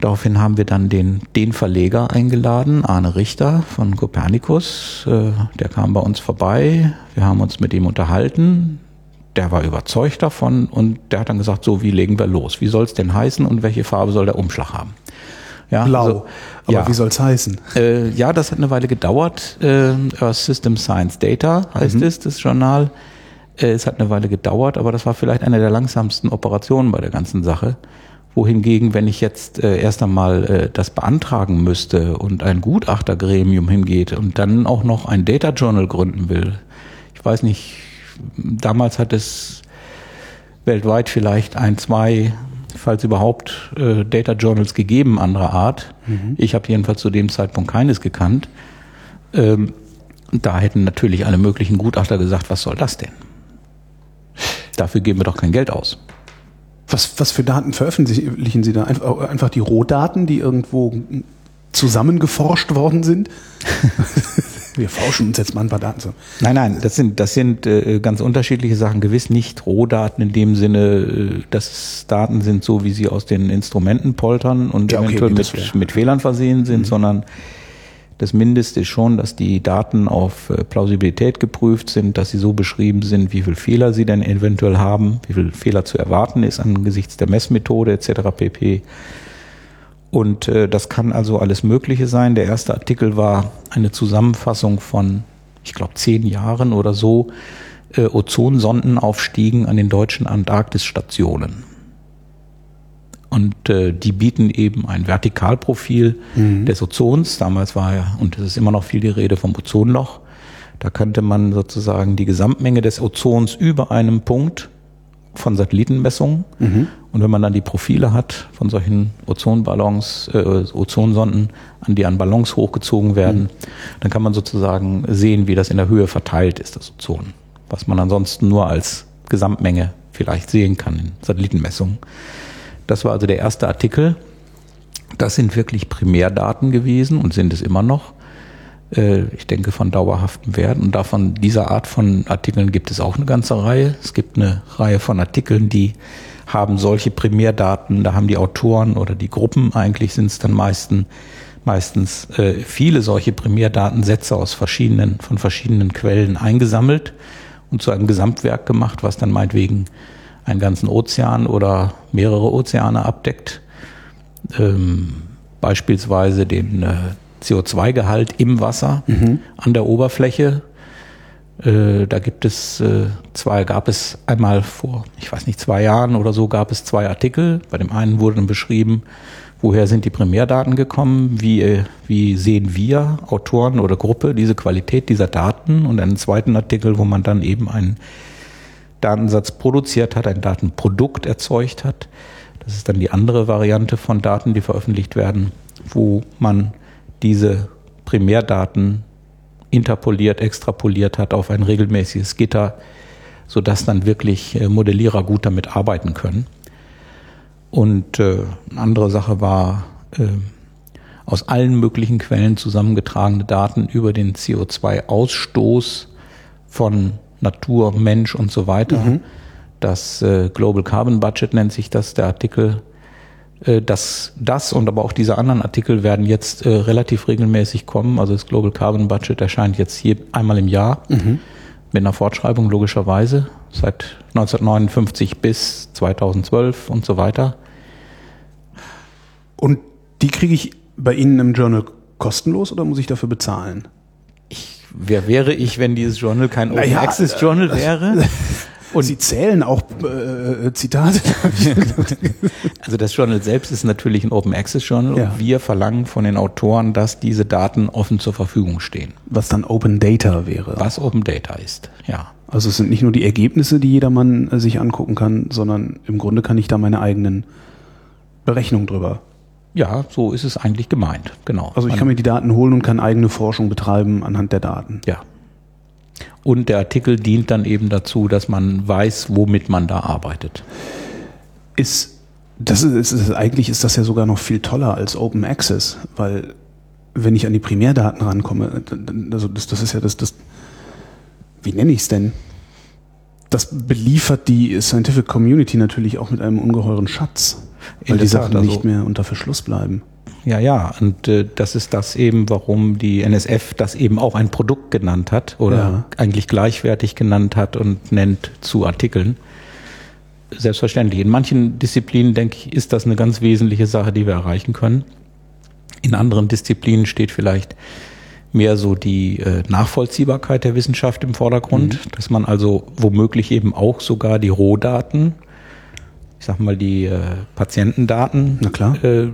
Daraufhin haben wir dann den, den Verleger eingeladen, Arne Richter von Copernicus. Äh, der kam bei uns vorbei. Wir haben uns mit ihm unterhalten. Der war überzeugt davon und der hat dann gesagt, so, wie legen wir los? Wie soll es denn heißen und welche Farbe soll der Umschlag haben? Ja, Blau. Also, Aber ja. wie soll es heißen? Äh, ja, das hat eine Weile gedauert. Äh, Earth System Science Data heißt mhm. es, das Journal. Äh, es hat eine Weile gedauert, aber das war vielleicht eine der langsamsten Operationen bei der ganzen Sache. Wohingegen, wenn ich jetzt äh, erst einmal äh, das beantragen müsste und ein Gutachtergremium hingeht und dann auch noch ein Data Journal gründen will, ich weiß nicht, damals hat es weltweit vielleicht ein, zwei falls überhaupt, äh, Data Journals gegeben anderer Art. Mhm. Ich habe jedenfalls zu dem Zeitpunkt keines gekannt. Ähm, da hätten natürlich alle möglichen Gutachter gesagt, was soll das denn? Dafür geben wir doch kein Geld aus. Was, was für Daten veröffentlichen Sie da? Einfach, einfach die Rohdaten, die irgendwo zusammengeforscht worden sind? Wir forschen uns jetzt mal ein paar Daten zu. Nein, nein, das sind, das sind äh, ganz unterschiedliche Sachen. Gewiss nicht Rohdaten in dem Sinne, äh, dass es Daten sind, so wie sie aus den Instrumenten poltern und ja, okay, eventuell mit, mit Fehlern versehen sind, mhm. sondern das Mindeste ist schon, dass die Daten auf äh, Plausibilität geprüft sind, dass sie so beschrieben sind, wie viele Fehler sie denn eventuell haben, wie viel Fehler zu erwarten ist angesichts der Messmethode etc. pp. Und äh, das kann also alles Mögliche sein. Der erste Artikel war eine Zusammenfassung von, ich glaube, zehn Jahren oder so, äh, Ozonsondenaufstiegen an den deutschen Antarktisstationen. Und äh, die bieten eben ein Vertikalprofil mhm. des Ozons. Damals war ja, und es ist immer noch viel die Rede vom Ozonloch. Da könnte man sozusagen die Gesamtmenge des Ozons über einem Punkt von Satellitenmessungen. Mhm. Und wenn man dann die Profile hat von solchen Ozonballons, äh, Ozonsonden, an die an Ballons hochgezogen werden, mhm. dann kann man sozusagen sehen, wie das in der Höhe verteilt ist, das Ozon. Was man ansonsten nur als Gesamtmenge vielleicht sehen kann in Satellitenmessungen. Das war also der erste Artikel. Das sind wirklich Primärdaten gewesen und sind es immer noch. Äh, ich denke, von dauerhaftem Wert. Und davon, dieser Art von Artikeln gibt es auch eine ganze Reihe. Es gibt eine Reihe von Artikeln, die haben solche Primärdaten, da haben die Autoren oder die Gruppen, eigentlich sind es dann meisten, meistens äh, viele solche Primärdatensätze aus verschiedenen, von verschiedenen Quellen eingesammelt und zu einem Gesamtwerk gemacht, was dann meinetwegen einen ganzen Ozean oder mehrere Ozeane abdeckt. Ähm, beispielsweise den äh, CO2-Gehalt im Wasser mhm. an der Oberfläche. Äh, da gibt es äh, zwei, gab es einmal vor, ich weiß nicht, zwei Jahren oder so, gab es zwei Artikel. Bei dem einen wurde dann beschrieben, woher sind die Primärdaten gekommen, wie, äh, wie sehen wir, Autoren oder Gruppe, diese Qualität dieser Daten und einen zweiten Artikel, wo man dann eben einen Datensatz produziert hat, ein Datenprodukt erzeugt hat. Das ist dann die andere Variante von Daten, die veröffentlicht werden, wo man diese Primärdaten interpoliert, extrapoliert hat auf ein regelmäßiges Gitter, sodass dann wirklich äh, Modellierer gut damit arbeiten können. Und äh, eine andere Sache war äh, aus allen möglichen Quellen zusammengetragene Daten über den CO2-Ausstoß von Natur, Mensch und so weiter. Mhm. Das äh, Global Carbon Budget nennt sich das, der Artikel. Äh, das, das und aber auch diese anderen Artikel werden jetzt äh, relativ regelmäßig kommen. Also das Global Carbon Budget erscheint jetzt hier einmal im Jahr mhm. mit einer Fortschreibung logischerweise seit 1959 bis 2012 und so weiter. Und die kriege ich bei Ihnen im Journal kostenlos oder muss ich dafür bezahlen? Wer wäre ich, wenn dieses Journal kein Open naja, Access Journal wäre? Und Sie zählen auch äh, Zitate. also das Journal selbst ist natürlich ein Open Access Journal ja. und wir verlangen von den Autoren, dass diese Daten offen zur Verfügung stehen. Was dann Open Data wäre. Was Open Data ist, ja. Also es sind nicht nur die Ergebnisse, die jedermann äh, sich angucken kann, sondern im Grunde kann ich da meine eigenen Berechnungen drüber ja, so ist es eigentlich gemeint, genau. Also ich kann mir die Daten holen und kann eigene Forschung betreiben anhand der Daten. Ja. Und der Artikel dient dann eben dazu, dass man weiß, womit man da arbeitet. Ist das ist, ist eigentlich ist das ja sogar noch viel toller als Open Access, weil wenn ich an die Primärdaten rankomme, also das, das ist ja das, das wie nenne ich es denn? Das beliefert die Scientific Community natürlich auch mit einem ungeheuren Schatz. Weil die Sachen also, nicht mehr unter Verschluss bleiben. Ja, ja, und äh, das ist das eben, warum die NSF das eben auch ein Produkt genannt hat oder ja. eigentlich gleichwertig genannt hat und nennt zu Artikeln. Selbstverständlich. In manchen Disziplinen, denke ich, ist das eine ganz wesentliche Sache, die wir erreichen können. In anderen Disziplinen steht vielleicht mehr so die äh, Nachvollziehbarkeit der Wissenschaft im Vordergrund, mhm. dass man also womöglich eben auch sogar die Rohdaten ich sag mal, die äh, Patientendaten Na klar. Äh,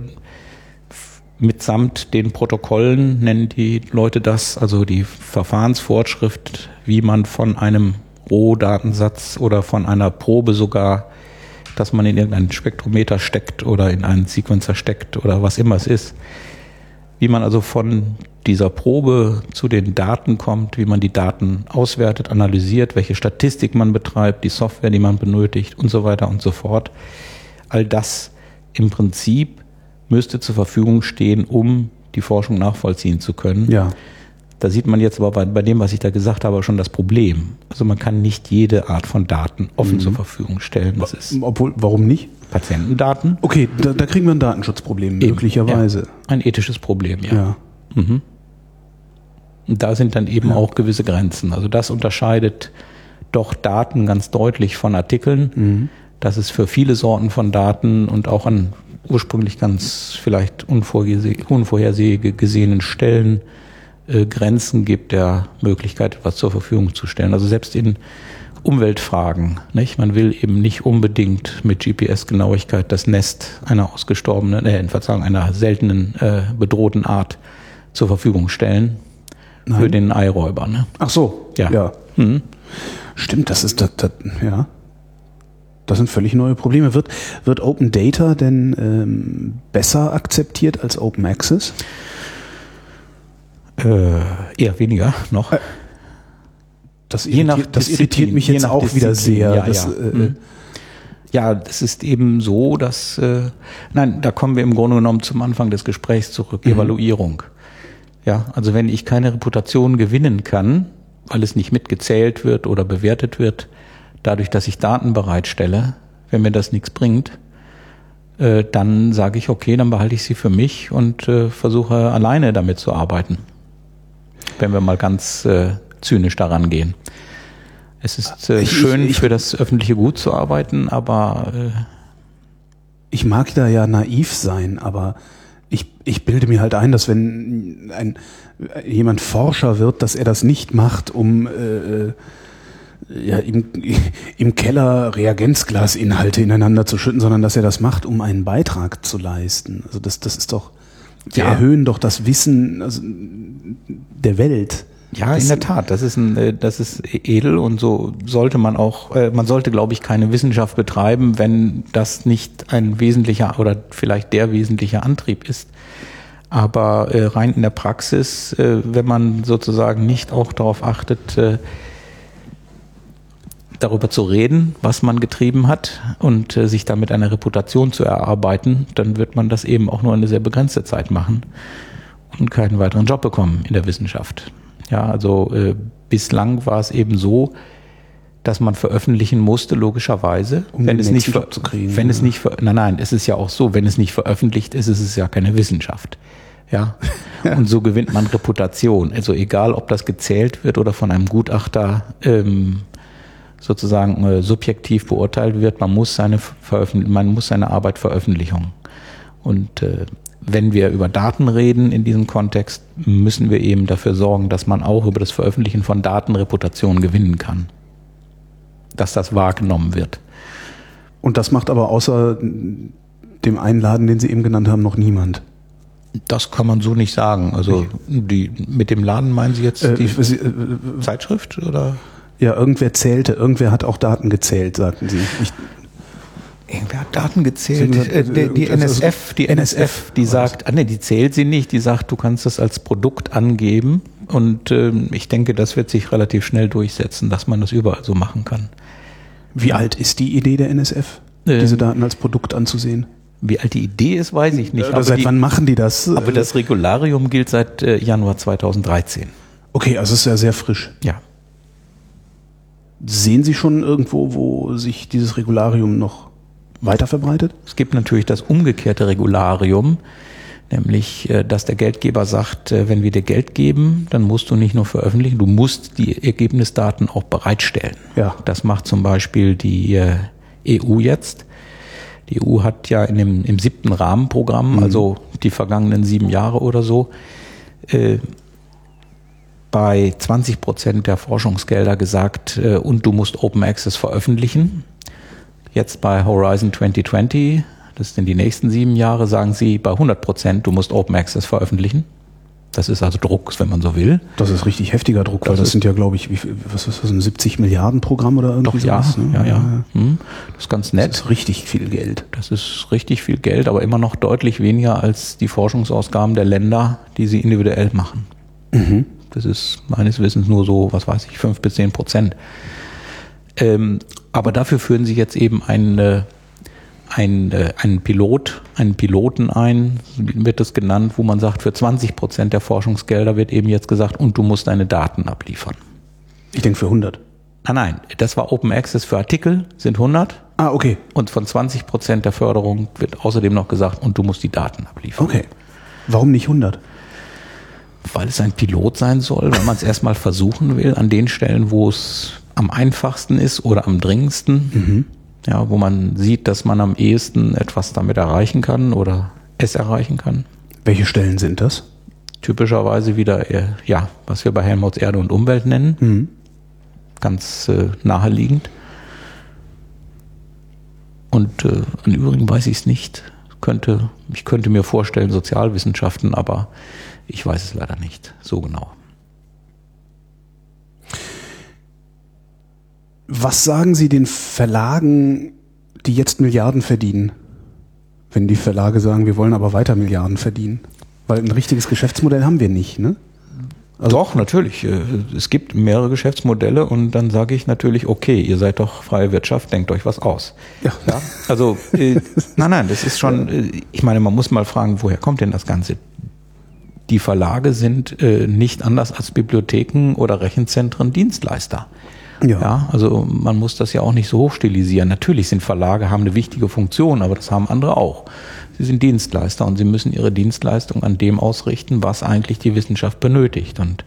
mitsamt den Protokollen nennen die Leute das, also die Verfahrensfortschrift, wie man von einem Rohdatensatz oder von einer Probe sogar, dass man in irgendeinen Spektrometer steckt oder in einen Sequencer steckt oder was immer es ist, wie man also von dieser Probe zu den Daten kommt, wie man die Daten auswertet, analysiert, welche Statistik man betreibt, die Software, die man benötigt und so weiter und so fort. All das im Prinzip müsste zur Verfügung stehen, um die Forschung nachvollziehen zu können. Ja. Da sieht man jetzt aber bei, bei, dem, was ich da gesagt habe, schon das Problem. Also man kann nicht jede Art von Daten offen mhm. zur Verfügung stellen. Das ist Obwohl, warum nicht? Patientendaten. Okay, da, da kriegen wir ein Datenschutzproblem Eben, möglicherweise. Ja. Ein ethisches Problem, ja. ja. Mhm. Und da sind dann eben ja. auch gewisse Grenzen. Also das unterscheidet doch Daten ganz deutlich von Artikeln. Mhm. Dass es für viele Sorten von Daten und auch an ursprünglich ganz vielleicht unvorhergesehenen gesehenen Stellen äh, Grenzen gibt der Möglichkeit, etwas zur Verfügung zu stellen. Also selbst in Umweltfragen. Nicht? Man will eben nicht unbedingt mit GPS-Genauigkeit das Nest einer ausgestorbenen, äh, Verzeihung, einer seltenen äh, bedrohten Art zur Verfügung stellen. Nein. Für den Eiräuber. Ne? Ach so, ja. ja. Mhm. Stimmt, das ist das, das, ja. Das sind völlig neue Probleme. Wird, wird Open Data denn ähm, besser akzeptiert als Open Access? Äh, eher weniger noch. Äh, das, irritiert, das irritiert mich jetzt auch Disziplin. wieder sehr. Ja, das, ja. Äh, mhm. ja, das ist eben so, dass, äh, nein, da kommen wir im Grunde genommen zum Anfang des Gesprächs zurück, mhm. Evaluierung. Ja, also wenn ich keine Reputation gewinnen kann, weil es nicht mitgezählt wird oder bewertet wird, dadurch, dass ich Daten bereitstelle, wenn mir das nichts bringt, äh, dann sage ich, okay, dann behalte ich sie für mich und äh, versuche alleine damit zu arbeiten. Wenn wir mal ganz äh, zynisch daran gehen. Es ist ich, schön ich, ich, für das öffentliche Gut zu arbeiten, aber ich mag da ja naiv sein, aber ich, ich bilde mir halt ein, dass wenn ein, jemand Forscher wird, dass er das nicht macht, um äh, ja, im, im Keller Reagenzglasinhalte ineinander zu schütten, sondern dass er das macht, um einen Beitrag zu leisten. Also das, das ist doch, wir ja. erhöhen doch das Wissen also, der Welt. Ja, in der Tat. Das ist ein, äh, das ist edel und so sollte man auch, äh, man sollte, glaube ich, keine Wissenschaft betreiben, wenn das nicht ein wesentlicher oder vielleicht der wesentliche Antrieb ist. Aber äh, rein in der Praxis, wenn man sozusagen nicht auch darauf achtet, darüber zu reden, was man getrieben hat und sich damit eine Reputation zu erarbeiten, dann wird man das eben auch nur eine sehr begrenzte Zeit machen und keinen weiteren Job bekommen in der Wissenschaft. Ja, also äh, bislang war es eben so, dass man veröffentlichen musste, logischerweise. Um wenn es nicht, Job zu kriegen, wenn ja. es nicht, nein, nein, es ist ja auch so, wenn es nicht veröffentlicht ist, ist es ja keine Wissenschaft. Ja. Und so gewinnt man Reputation. Also egal, ob das gezählt wird oder von einem Gutachter ähm, sozusagen äh, subjektiv beurteilt wird, man muss seine Veröffentlich man muss seine Arbeit veröffentlichen. Und äh, wenn wir über Daten reden in diesem Kontext, müssen wir eben dafür sorgen, dass man auch über das Veröffentlichen von Daten Reputation gewinnen kann. Dass das wahrgenommen wird. Und das macht aber außer dem einen Laden, den Sie eben genannt haben, noch niemand. Das kann man so nicht sagen. Also die, mit dem Laden meinen Sie jetzt Äh, die Sie, äh, Zeitschrift oder? ja, irgendwer zählte, irgendwer hat auch Daten gezählt, sagten Sie. Ich, Irgendwer hat Daten gezählt. Haben Äh, gesagt, die, die also- NSF, die NSF, die sagt, ah nee, die zählt sie nicht, die sagt, du kannst das als Produkt angeben. Und ähm, ich denke, das wird sich relativ schnell durchsetzen, dass man das überall so machen kann. wie alt ist die Idee der NSF, Ähm, diese Daten als Produkt anzusehen? Wie alt die Idee ist, weiß ich nicht. Oder seit die, wann machen die das? aber das Regularium gilt seit äh, Januar 2013. okay, also es ist ja sehr frisch. Ja. Sehen Sie schon irgendwo, wo sich dieses Regularium noch weiter verbreitet? Es gibt natürlich das umgekehrte Regularium, nämlich, äh, dass der Geldgeber sagt, äh, wenn wir dir Geld geben, dann musst du nicht nur veröffentlichen, du musst die Ergebnisdaten auch bereitstellen. Ja. Das macht zum Beispiel die äh, EU jetzt. Die EU hat ja in dem, im siebten Rahmenprogramm, also die vergangenen sieben Jahre oder so, äh, bei 20 Prozent der Forschungsgelder gesagt, äh, und du musst Open Access veröffentlichen. Jetzt bei Horizon 2020, das sind die nächsten sieben Jahre, sagen sie bei 100 Prozent, du musst Open Access veröffentlichen. Das ist also Druck, wenn man so will. Das ist richtig heftiger Druck, weil Das das, ist- sind ja, glaube ich, wie was ist das, ein 70 Milliarden Programm oder irgendwie Doch, ja, sowas? ne? ja, ja. Hm, Das ist ganz Das nett. ist richtig viel Geld. Das ist richtig viel Geld, aber immer noch deutlich weniger als die Forschungsausgaben der Länder, die sie individuell machen. Das ist meines Wissens nur so, was weiß ich, fünf bis zehn Prozent. Ähm, aber dafür führen sie jetzt eben einen, äh, einen, äh, einen Pilot, einen Piloten ein, wird es genannt, wo man sagt, für 20 Prozent der Forschungsgelder wird eben jetzt gesagt, und du musst deine Daten abliefern. Ich denke für 100. Nein, nein, das war Open Access für Artikel, sind 100. Ah, okay. Und von 20 Prozent der Förderung wird außerdem noch gesagt, und du musst die Daten abliefern. Okay. Warum nicht 100? Weil es ein Pilot sein soll, wenn man es erstmal versuchen will, an den Stellen, wo es am einfachsten ist oder am dringendsten. Ja, wo man sieht, dass man am ehesten etwas damit erreichen kann oder es erreichen kann. Welche Stellen sind das? Typischerweise wieder, äh, ja, was wir bei Helmholtz Erde und Umwelt nennen. Mhm. Ganz äh, naheliegend. Und äh, im Übrigen weiß ich es nicht. Könnte, ich könnte mir vorstellen, Sozialwissenschaften, aber ich weiß es leider nicht so genau. Was sagen Sie den Verlagen, die jetzt Milliarden verdienen? Wenn die Verlage sagen, wir wollen aber weiter Milliarden verdienen. Weil ein richtiges Geschäftsmodell haben wir nicht, ne? doch, natürlich. Äh, Es gibt mehrere Geschäftsmodelle und dann sage ich natürlich, okay, ihr seid doch freie Wirtschaft, denkt euch was aus. Ja. Ja, also, äh, nein, nein, das ist schon, äh, ich meine, man muss mal fragen, woher kommt denn das Ganze? Die Verlage sind äh, nicht anders als Bibliotheken oder Rechenzentren Dienstleister. Ja. Ja, also man muss das ja auch nicht so hochstilisieren. Natürlich sind Verlage, haben eine wichtige Funktion, aber das haben andere auch. Sie sind Dienstleister und sie müssen ihre Dienstleistung an dem ausrichten, was eigentlich die Wissenschaft benötigt. Und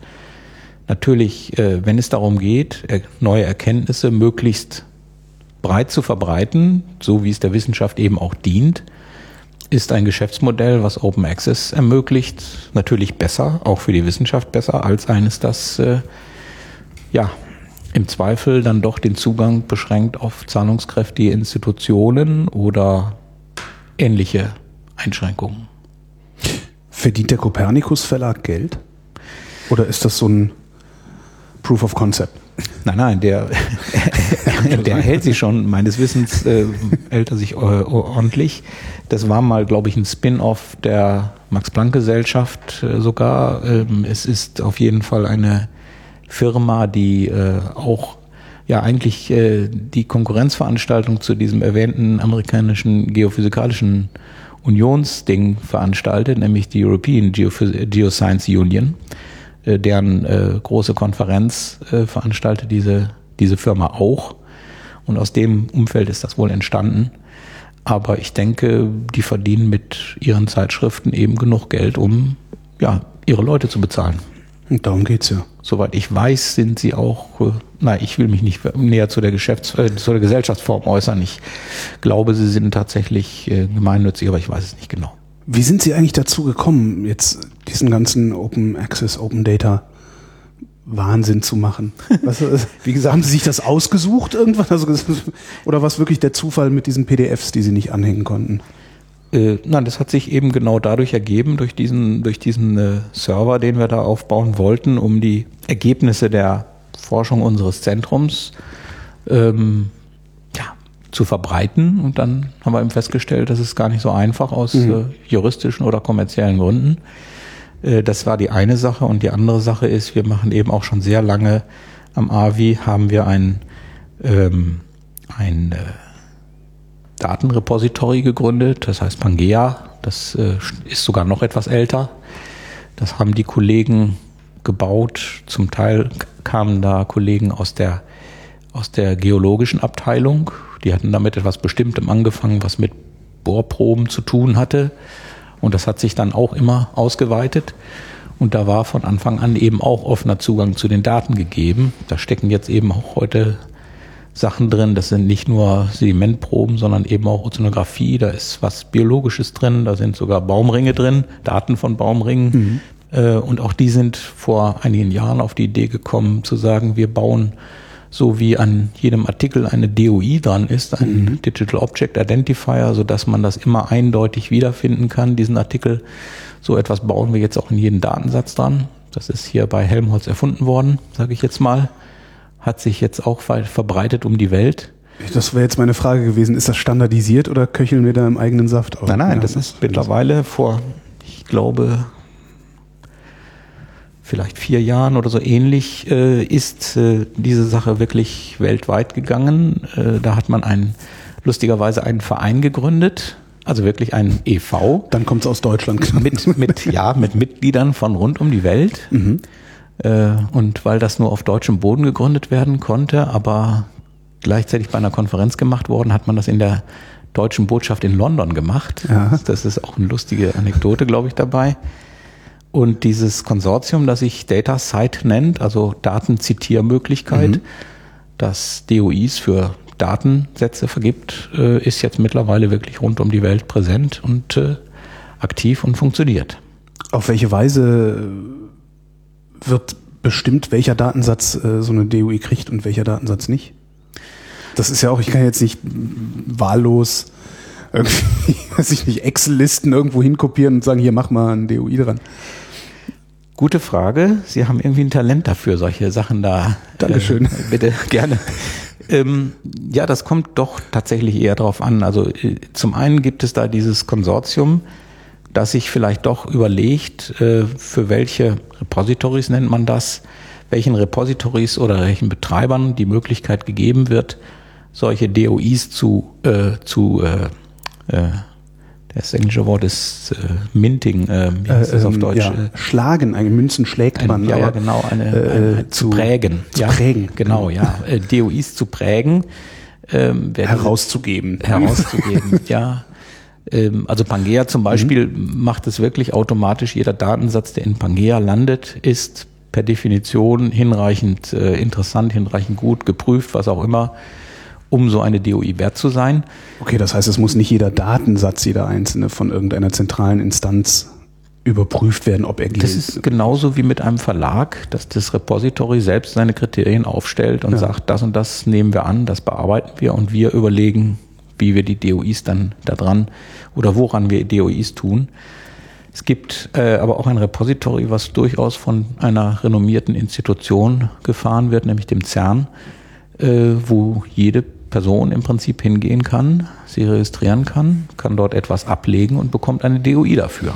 natürlich, äh, wenn es darum geht, neue Erkenntnisse möglichst breit zu verbreiten, so wie es der Wissenschaft eben auch dient, ist ein Geschäftsmodell, was Open Access ermöglicht, natürlich besser, auch für die Wissenschaft besser, als eines, das äh, ja im Zweifel dann doch den Zugang beschränkt auf zahlungskräftige Institutionen oder ähnliche Einschränkungen. Verdient der Kopernikus Verlag Geld? Oder ist das so ein Proof of Concept? Nein, nein, der, der hält sich schon, meines Wissens äh, hält er sich äh, ordentlich. Das war mal, glaube ich, ein Spin-off der Max-Planck-Gesellschaft äh, sogar. Ähm, es ist auf jeden Fall eine Firma, die äh, auch ja eigentlich äh, die Konkurrenzveranstaltung zu diesem erwähnten amerikanischen geophysikalischen Unionsding veranstaltet, nämlich die European Geoscience Union, äh, deren äh, große Konferenz äh, veranstaltet diese, diese Firma auch. Und aus dem Umfeld ist das wohl entstanden. Aber ich denke, die verdienen mit ihren Zeitschriften eben genug Geld, um ja, ihre Leute zu bezahlen. Und darum geht's ja. Soweit ich weiß, sind sie auch, äh, nein, ich will mich nicht näher zu der, Geschäfts-, äh, zu der Gesellschaftsform äußern. Ich glaube, sie sind tatsächlich äh, gemeinnützig, aber ich weiß es nicht genau. Wie sind Sie eigentlich dazu gekommen, jetzt diesen ganzen Open Access, Open Data Wahnsinn zu machen? Was, wie gesagt, haben Sie sich das ausgesucht irgendwann? Also, oder war es wirklich der Zufall mit diesen PDFs, die Sie nicht anhängen konnten? Äh, nein, das hat sich eben genau dadurch ergeben, durch diesen, durch diesen äh, Server, den wir da aufbauen wollten, um die Ergebnisse der Forschung unseres Zentrums ähm, ja, zu verbreiten. Und dann haben wir eben festgestellt, das ist gar nicht so einfach aus mhm. äh, juristischen oder kommerziellen Gründen. Äh, das war die eine Sache. Und die andere Sache ist, wir machen eben auch schon sehr lange am AVI haben wir ein, ähm, ein äh, Datenrepository gegründet, das heißt Pangea. Das äh, ist sogar noch etwas älter. Das haben die Kollegen gebaut. Zum Teil kamen da Kollegen aus der, aus der geologischen Abteilung. Die hatten damit etwas Bestimmtem angefangen, was mit Bohrproben zu tun hatte. Und das hat sich dann auch immer ausgeweitet. Und da war von Anfang an eben auch offener Zugang zu den Daten gegeben. Da stecken jetzt eben auch heute Sachen drin. Das sind nicht nur Sedimentproben, sondern eben auch Ozeanographie. Da ist was Biologisches drin. Da sind sogar Baumringe drin, Daten von Baumringen. Mhm. Äh, und auch die sind vor einigen Jahren auf die Idee gekommen, zu sagen, wir bauen so wie an jedem Artikel eine DOI dran ist, ein mhm. Digital Object Identifier, so dass man das immer eindeutig wiederfinden kann, diesen Artikel. So etwas bauen wir jetzt auch in jeden Datensatz dran. Das ist hier bei Helmholtz erfunden worden, sage ich jetzt mal hat sich jetzt auch verbreitet um die Welt. Das wäre jetzt meine Frage gewesen. Ist das standardisiert oder köcheln wir da im eigenen Saft auf? Nein, nein, ja, das, das ist mittlerweile vor, ich glaube, vielleicht vier Jahren oder so ähnlich, äh, ist äh, diese Sache wirklich weltweit gegangen. Äh, da hat man einen, lustigerweise einen Verein gegründet, also wirklich ein EV. Dann kommt es aus Deutschland. Mit, mit, ja, mit Mitgliedern von rund um die Welt. Mhm. Äh, und weil das nur auf deutschem Boden gegründet werden konnte, aber gleichzeitig bei einer Konferenz gemacht worden, hat man das in der deutschen Botschaft in London gemacht. Ja. Das ist auch eine lustige Anekdote, glaube ich, dabei. Und dieses Konsortium, das sich Data Site nennt, also Datenzitiermöglichkeit, mhm. das DOIs für Datensätze vergibt, äh, ist jetzt mittlerweile wirklich rund um die Welt präsent und äh, aktiv und funktioniert. Auf welche Weise wird bestimmt, welcher Datensatz äh, so eine DOI kriegt und welcher Datensatz nicht. Das ist ja auch, ich kann jetzt nicht wahllos irgendwie, weiß ich nicht, Excel-Listen irgendwo hinkopieren und sagen, hier mach mal ein DOI dran. Gute Frage. Sie haben irgendwie ein Talent dafür, solche Sachen da. Dankeschön. Äh, bitte, gerne. Ähm, ja, das kommt doch tatsächlich eher drauf an. Also äh, zum einen gibt es da dieses Konsortium, dass sich vielleicht doch überlegt, äh, für welche Repositories nennt man das, welchen Repositories oder welchen Betreibern die Möglichkeit gegeben wird, solche DOIs zu, äh, zu äh, äh, das englische Wort ist äh, Minting, äh, wie heißt das auf ähm, Deutsch? Ja, schlagen, eine Münzen schlägt man. Ein, ja, ja, genau, eine, äh, eine, zu, zu, prägen. Zu ja, prägen. Genau, ja. DOIs zu prägen. Ähm, herauszugeben. Herauszugeben, ja. Ähm, also Pangea zum Beispiel mhm. macht es wirklich automatisch. Jeder Datensatz, der in Pangea landet, ist per Definition hinreichend äh, interessant, hinreichend gut geprüft, was auch immer, um so eine DOI wert zu sein. Okay, das heißt, es muss nicht jeder Datensatz, jeder einzelne von irgendeiner zentralen Instanz überprüft werden, ob er gilt. Das ist genauso wie mit einem Verlag, dass das Repository selbst seine Kriterien aufstellt und ja. sagt, das und das nehmen wir an, das bearbeiten wir und wir überlegen, wie wir die DOIs dann da dran oder woran wir DOIs tun. Es gibt äh, aber auch ein Repository, was durchaus von einer renommierten Institution gefahren wird, nämlich dem CERN, äh, wo jede Person im Prinzip hingehen kann, sie registrieren kann, kann dort etwas ablegen und bekommt eine DOI dafür.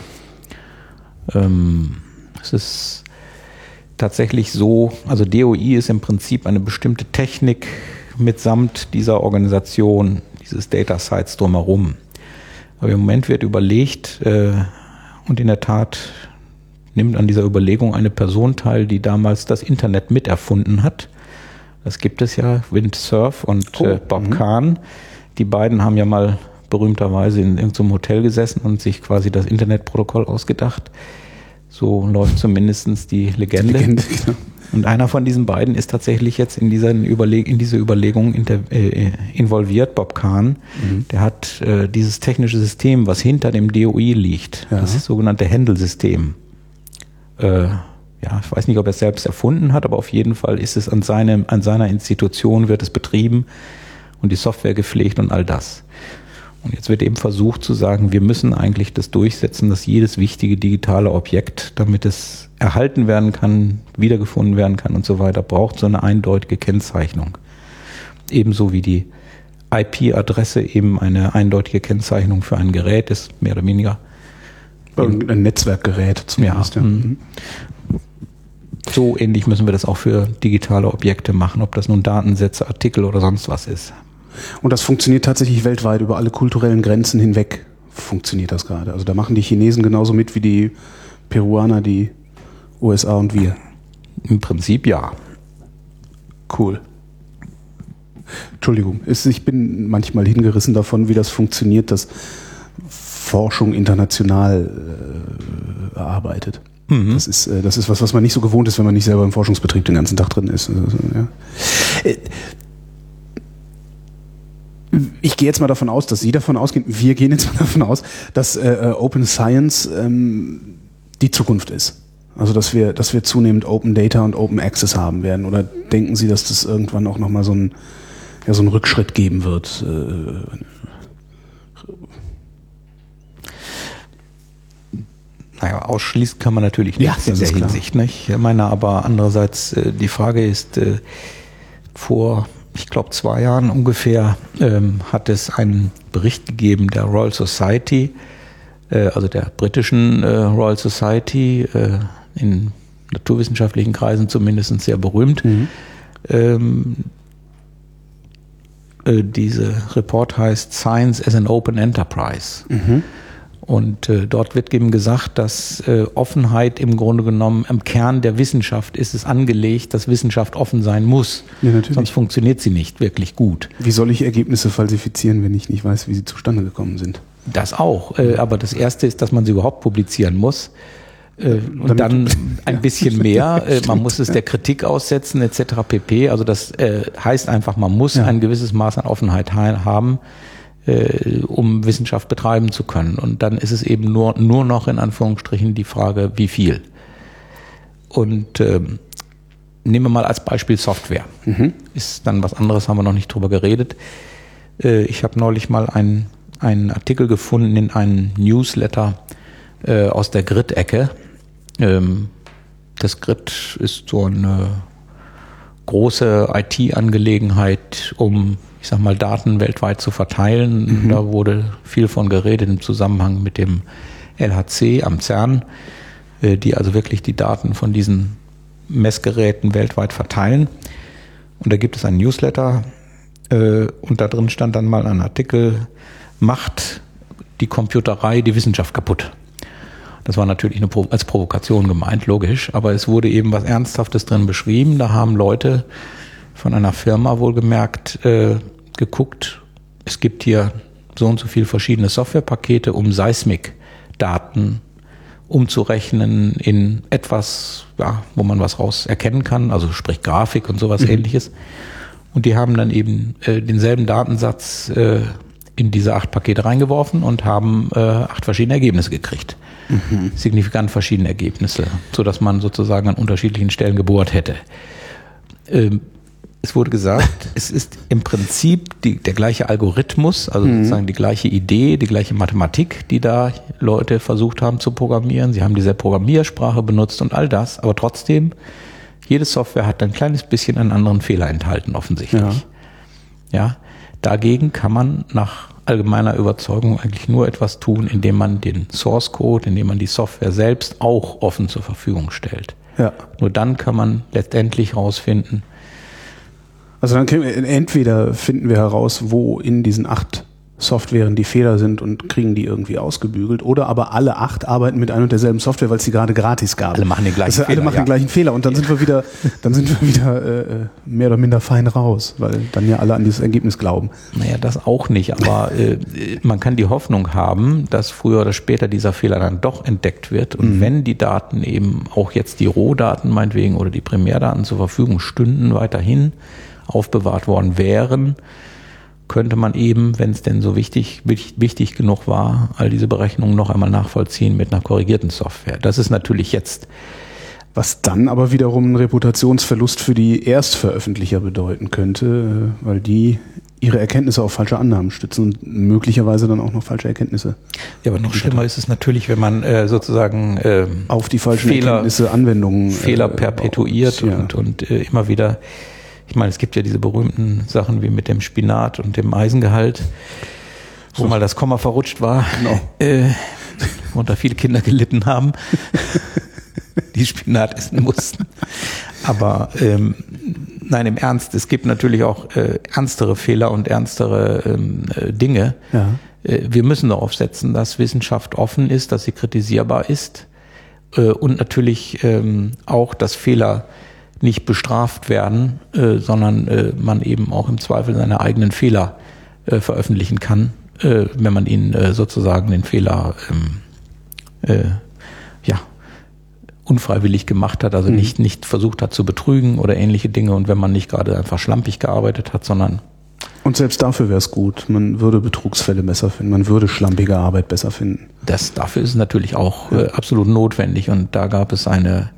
Ähm, es ist tatsächlich so, also DOI ist im Prinzip eine bestimmte Technik mitsamt dieser Organisation, dieses Data Sites drumherum. Aber im Moment wird überlegt, äh, und in der Tat nimmt an dieser Überlegung eine Person teil, die damals das Internet miterfunden hat. Das gibt es ja, Windsurf und oh, äh, Bob mh. Kahn. Die beiden haben ja mal berühmterweise in irgendeinem Hotel gesessen und sich quasi das Internetprotokoll ausgedacht. So läuft zumindest die Legende. Die Legende genau. Und einer von diesen beiden ist tatsächlich jetzt in, dieser Überleg in diese Überlegung äh, involviert, Bob Kahn. Mhm. Der hat äh, dieses technische System, was hinter dem DOI liegt, ja. das ist sogenannte Händelsystem. Äh, ja, ich weiß nicht, ob er es selbst erfunden hat, aber auf jeden Fall ist es an, seinem, an seiner Institution, wird es betrieben und die Software gepflegt und all das. Und jetzt wird eben versucht zu sagen, wir müssen eigentlich das durchsetzen, dass jedes wichtige digitale Objekt, damit es erhalten werden kann, wiedergefunden werden kann und so weiter, braucht so eine eindeutige Kennzeichnung. Ebenso wie die IP-Adresse eben eine eindeutige Kennzeichnung für ein Gerät ist, mehr oder weniger. Ein Netzwerkgerät zumindest. Ja. ja. Mhm. So ähnlich müssen wir das auch für digitale Objekte machen, ob das nun Datensätze, Artikel oder sonst was ist. Und das funktioniert tatsächlich weltweit über alle kulturellen Grenzen hinweg. Funktioniert das gerade. Also da machen die Chinesen genauso mit wie die Peruaner, die USA und wir. Im Prinzip ja. Cool. Entschuldigung, ich bin manchmal hingerissen davon, wie das funktioniert, dass Forschung international äh, arbeitet. Mhm. Das, ist, äh, das ist was, was man nicht so gewohnt ist, wenn man nicht selber im Forschungsbetrieb den ganzen Tag drin ist. Also, ja. Ich gehe jetzt mal davon aus, dass Sie davon ausgehen, wir gehen jetzt mal davon aus, dass äh, äh, Open Science ähm, die Zukunft ist. Also dass wir, dass wir zunehmend Open Data und Open Access haben werden. Oder denken Sie, dass das irgendwann auch nochmal so ein, ja, so einen Rückschritt geben wird? Äh, naja, ausschließen kann man natürlich nicht ja, in der Hinsicht. Nicht? Ich meine aber andererseits, äh, die Frage ist, äh, vor ich glaube, zwei Jahren ungefähr ähm, hat es einen Bericht gegeben der Royal Society, äh, also der britischen äh, Royal Society, äh, in naturwissenschaftlichen Kreisen zumindest sehr berühmt. Mhm. Ähm, äh, diese Report heißt Science as an Open Enterprise. Mhm. Und äh, dort wird eben gesagt, dass äh, Offenheit im Grunde genommen im Kern der Wissenschaft ist es angelegt, dass Wissenschaft offen sein muss. Ja, natürlich. Sonst funktioniert sie nicht wirklich gut. Wie soll ich Ergebnisse falsifizieren, wenn ich nicht weiß, wie sie zustande gekommen sind? Das auch. Äh, aber das Erste ist, dass man sie überhaupt publizieren muss. Äh, und dann ein bisschen mehr. Äh, man muss es der Kritik aussetzen etc. pp. Also das äh, heißt einfach, man muss ja. ein gewisses Maß an Offenheit haben äh, um Wissenschaft betreiben zu können. Und dann ist es eben nur, nur noch in Anführungsstrichen die Frage, wie viel. Und ähm, nehmen wir mal als Beispiel Software. Mhm. Ist dann was anderes, haben wir noch nicht drüber geredet. Äh, ich habe neulich mal einen, einen Artikel gefunden in einem Newsletter äh, aus der Grid-Ecke. Ähm, das Grid ist so eine große IT-Angelegenheit, um ich sag mal, Daten weltweit zu verteilen. Mhm. Da wurde viel von geredet im Zusammenhang mit dem LHC am CERN, äh, die also wirklich die Daten von diesen Messgeräten weltweit verteilen. Und da gibt es einen Newsletter äh, und da drin stand dann mal ein Artikel, macht die Computerei die Wissenschaft kaputt. Das war natürlich eine, als Provokation gemeint, logisch, aber es wurde eben was Ernsthaftes drin beschrieben. Da haben Leute von einer Firma wohlgemerkt äh, geguckt, es gibt hier so und so viele verschiedene Softwarepakete, um Seismikdaten umzurechnen in etwas, ja, wo man was raus erkennen kann, also sprich Grafik und sowas mhm. ähnliches. Und die haben dann eben äh, denselben Datensatz äh, in diese acht Pakete reingeworfen und haben äh, acht verschiedene Ergebnisse gekriegt. Mhm. Signifikant verschiedene Ergebnisse, so dass man sozusagen an unterschiedlichen Stellen gebohrt hätte. Ähm, es wurde gesagt, es ist im Prinzip die, der gleiche Algorithmus, also mhm. sozusagen die gleiche Idee, die gleiche Mathematik, die da Leute versucht haben zu programmieren. Sie haben diese Programmiersprache benutzt und all das, aber trotzdem, jede Software hat ein kleines bisschen einen anderen Fehler enthalten, offensichtlich. Ja. ja. Dagegen kann man nach allgemeiner Überzeugung eigentlich nur etwas tun, indem man den Source Code, indem man die Software selbst auch offen zur Verfügung stellt. Ja. Nur dann kann man letztendlich herausfinden. Also dann wir, entweder finden wir heraus, wo in diesen acht Softwaren, die Fehler sind und kriegen die irgendwie ausgebügelt. Oder aber alle acht arbeiten mit einer und derselben Software, weil es sie gerade gratis gab. Alle machen den gleichen heißt, Fehler. Alle machen ja. den gleichen Fehler und dann ja. sind wir wieder, dann sind wir wieder äh, mehr oder minder fein raus, weil dann ja alle an dieses Ergebnis glauben. Naja, das auch nicht, aber äh, man kann die Hoffnung haben, dass früher oder später dieser Fehler dann doch entdeckt wird. Und mhm. wenn die Daten eben auch jetzt die Rohdaten meinetwegen oder die Primärdaten zur Verfügung stünden, weiterhin aufbewahrt worden wären, könnte man eben, wenn es denn so wichtig, wichtig genug war, all diese Berechnungen noch einmal nachvollziehen mit einer korrigierten Software. Das ist natürlich jetzt. Was dann aber wiederum einen Reputationsverlust für die Erstveröffentlicher bedeuten könnte, äh, weil die ihre Erkenntnisse auf falsche Annahmen stützen und möglicherweise dann auch noch falsche Erkenntnisse. Ja, aber noch schlimmer ist es natürlich, wenn man äh, sozusagen äh, auf die falschen Fehler, Erkenntnisse Anwendungen Fehler äh, perpetuiert ja. und, und äh, immer wieder ich meine, es gibt ja diese berühmten Sachen wie mit dem Spinat und dem Eisengehalt, wo mal das Komma verrutscht war genau. äh, und da viele Kinder gelitten haben, die Spinat essen mussten. Aber ähm, nein, im Ernst, es gibt natürlich auch äh, ernstere Fehler und ernstere ähm, äh, Dinge. Ja. Äh, wir müssen darauf setzen, dass Wissenschaft offen ist, dass sie kritisierbar ist äh, und natürlich ähm, auch, dass Fehler nicht bestraft werden, äh, sondern äh, man eben auch im Zweifel seine eigenen Fehler äh, veröffentlichen kann, äh, wenn man ihnen äh, sozusagen den Fehler ähm, äh, ja, unfreiwillig gemacht hat, also mhm. nicht, nicht versucht hat zu betrügen oder ähnliche Dinge und wenn man nicht gerade einfach schlampig gearbeitet hat, sondern und selbst dafür wäre es gut. Man würde Betrugsfälle besser finden. Man würde schlampige Arbeit besser finden. Das, dafür ist natürlich auch ja. absolut notwendig. Und da gab es eine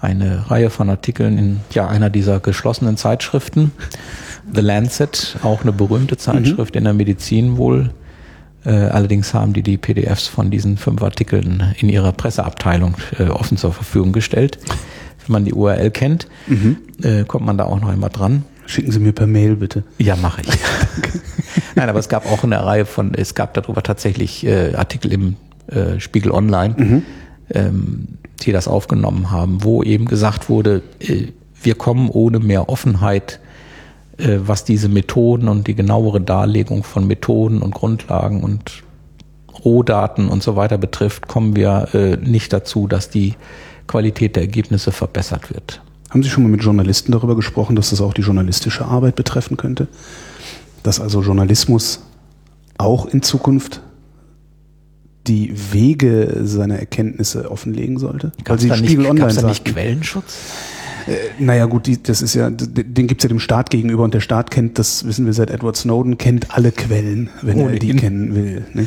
eine Reihe von Artikeln in ja, einer dieser geschlossenen Zeitschriften. The Lancet, auch eine berühmte Zeitschrift mhm. in der Medizin wohl. Äh, allerdings haben die die PDFs von diesen fünf Artikeln in ihrer Presseabteilung äh, offen zur Verfügung gestellt. Wenn man die URL kennt, mhm. äh, kommt man da auch noch immer dran. Schicken Sie mir per Mail bitte. Ja, mache ich. Nein, aber es gab auch eine Reihe von, es gab darüber tatsächlich Artikel im Spiegel Online. Mhm. Ähm, die das aufgenommen haben, wo eben gesagt wurde, äh, wir kommen ohne mehr Offenheit, äh, was diese Methoden und die genauere Darlegung von Methoden und Grundlagen und Rohdaten und so weiter betrifft, kommen wir äh, nicht dazu, dass die Qualität der Ergebnisse verbessert wird. Haben Sie schon mal mit Journalisten darüber gesprochen, dass das auch die journalistische Arbeit betreffen könnte? Dass also Journalismus auch in Zukunft die Wege seiner Erkenntnisse offenlegen sollte? Weil sie Spiegel nicht, da nicht Quellenschutz? Äh, naja gut, die, das ist ja, den gibt's ja dem Staat gegenüber und der Staat kennt, das wissen wir seit Edward Snowden, kennt alle Quellen, wenn oh, er die kennen will. Ne?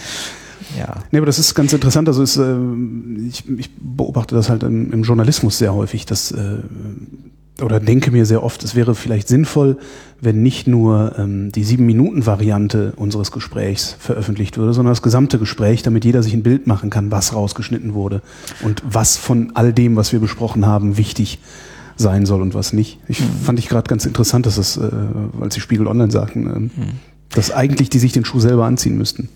Ja. Nee, aber das ist ganz interessant. Also ist, äh, ich, ich beobachte das halt im, im Journalismus sehr häufig, dass äh, oder denke mir sehr oft, es wäre vielleicht sinnvoll, wenn nicht nur ähm, die sieben Minuten Variante unseres Gesprächs veröffentlicht würde, sondern das gesamte Gespräch, damit jeder sich ein Bild machen kann, was rausgeschnitten wurde und was von all dem, was wir besprochen haben, wichtig sein soll und was nicht. Ich mhm. fand ich gerade ganz interessant, dass es, äh, als die Spiegel Online sagten, äh, mhm. dass eigentlich die sich den Schuh selber anziehen müssten.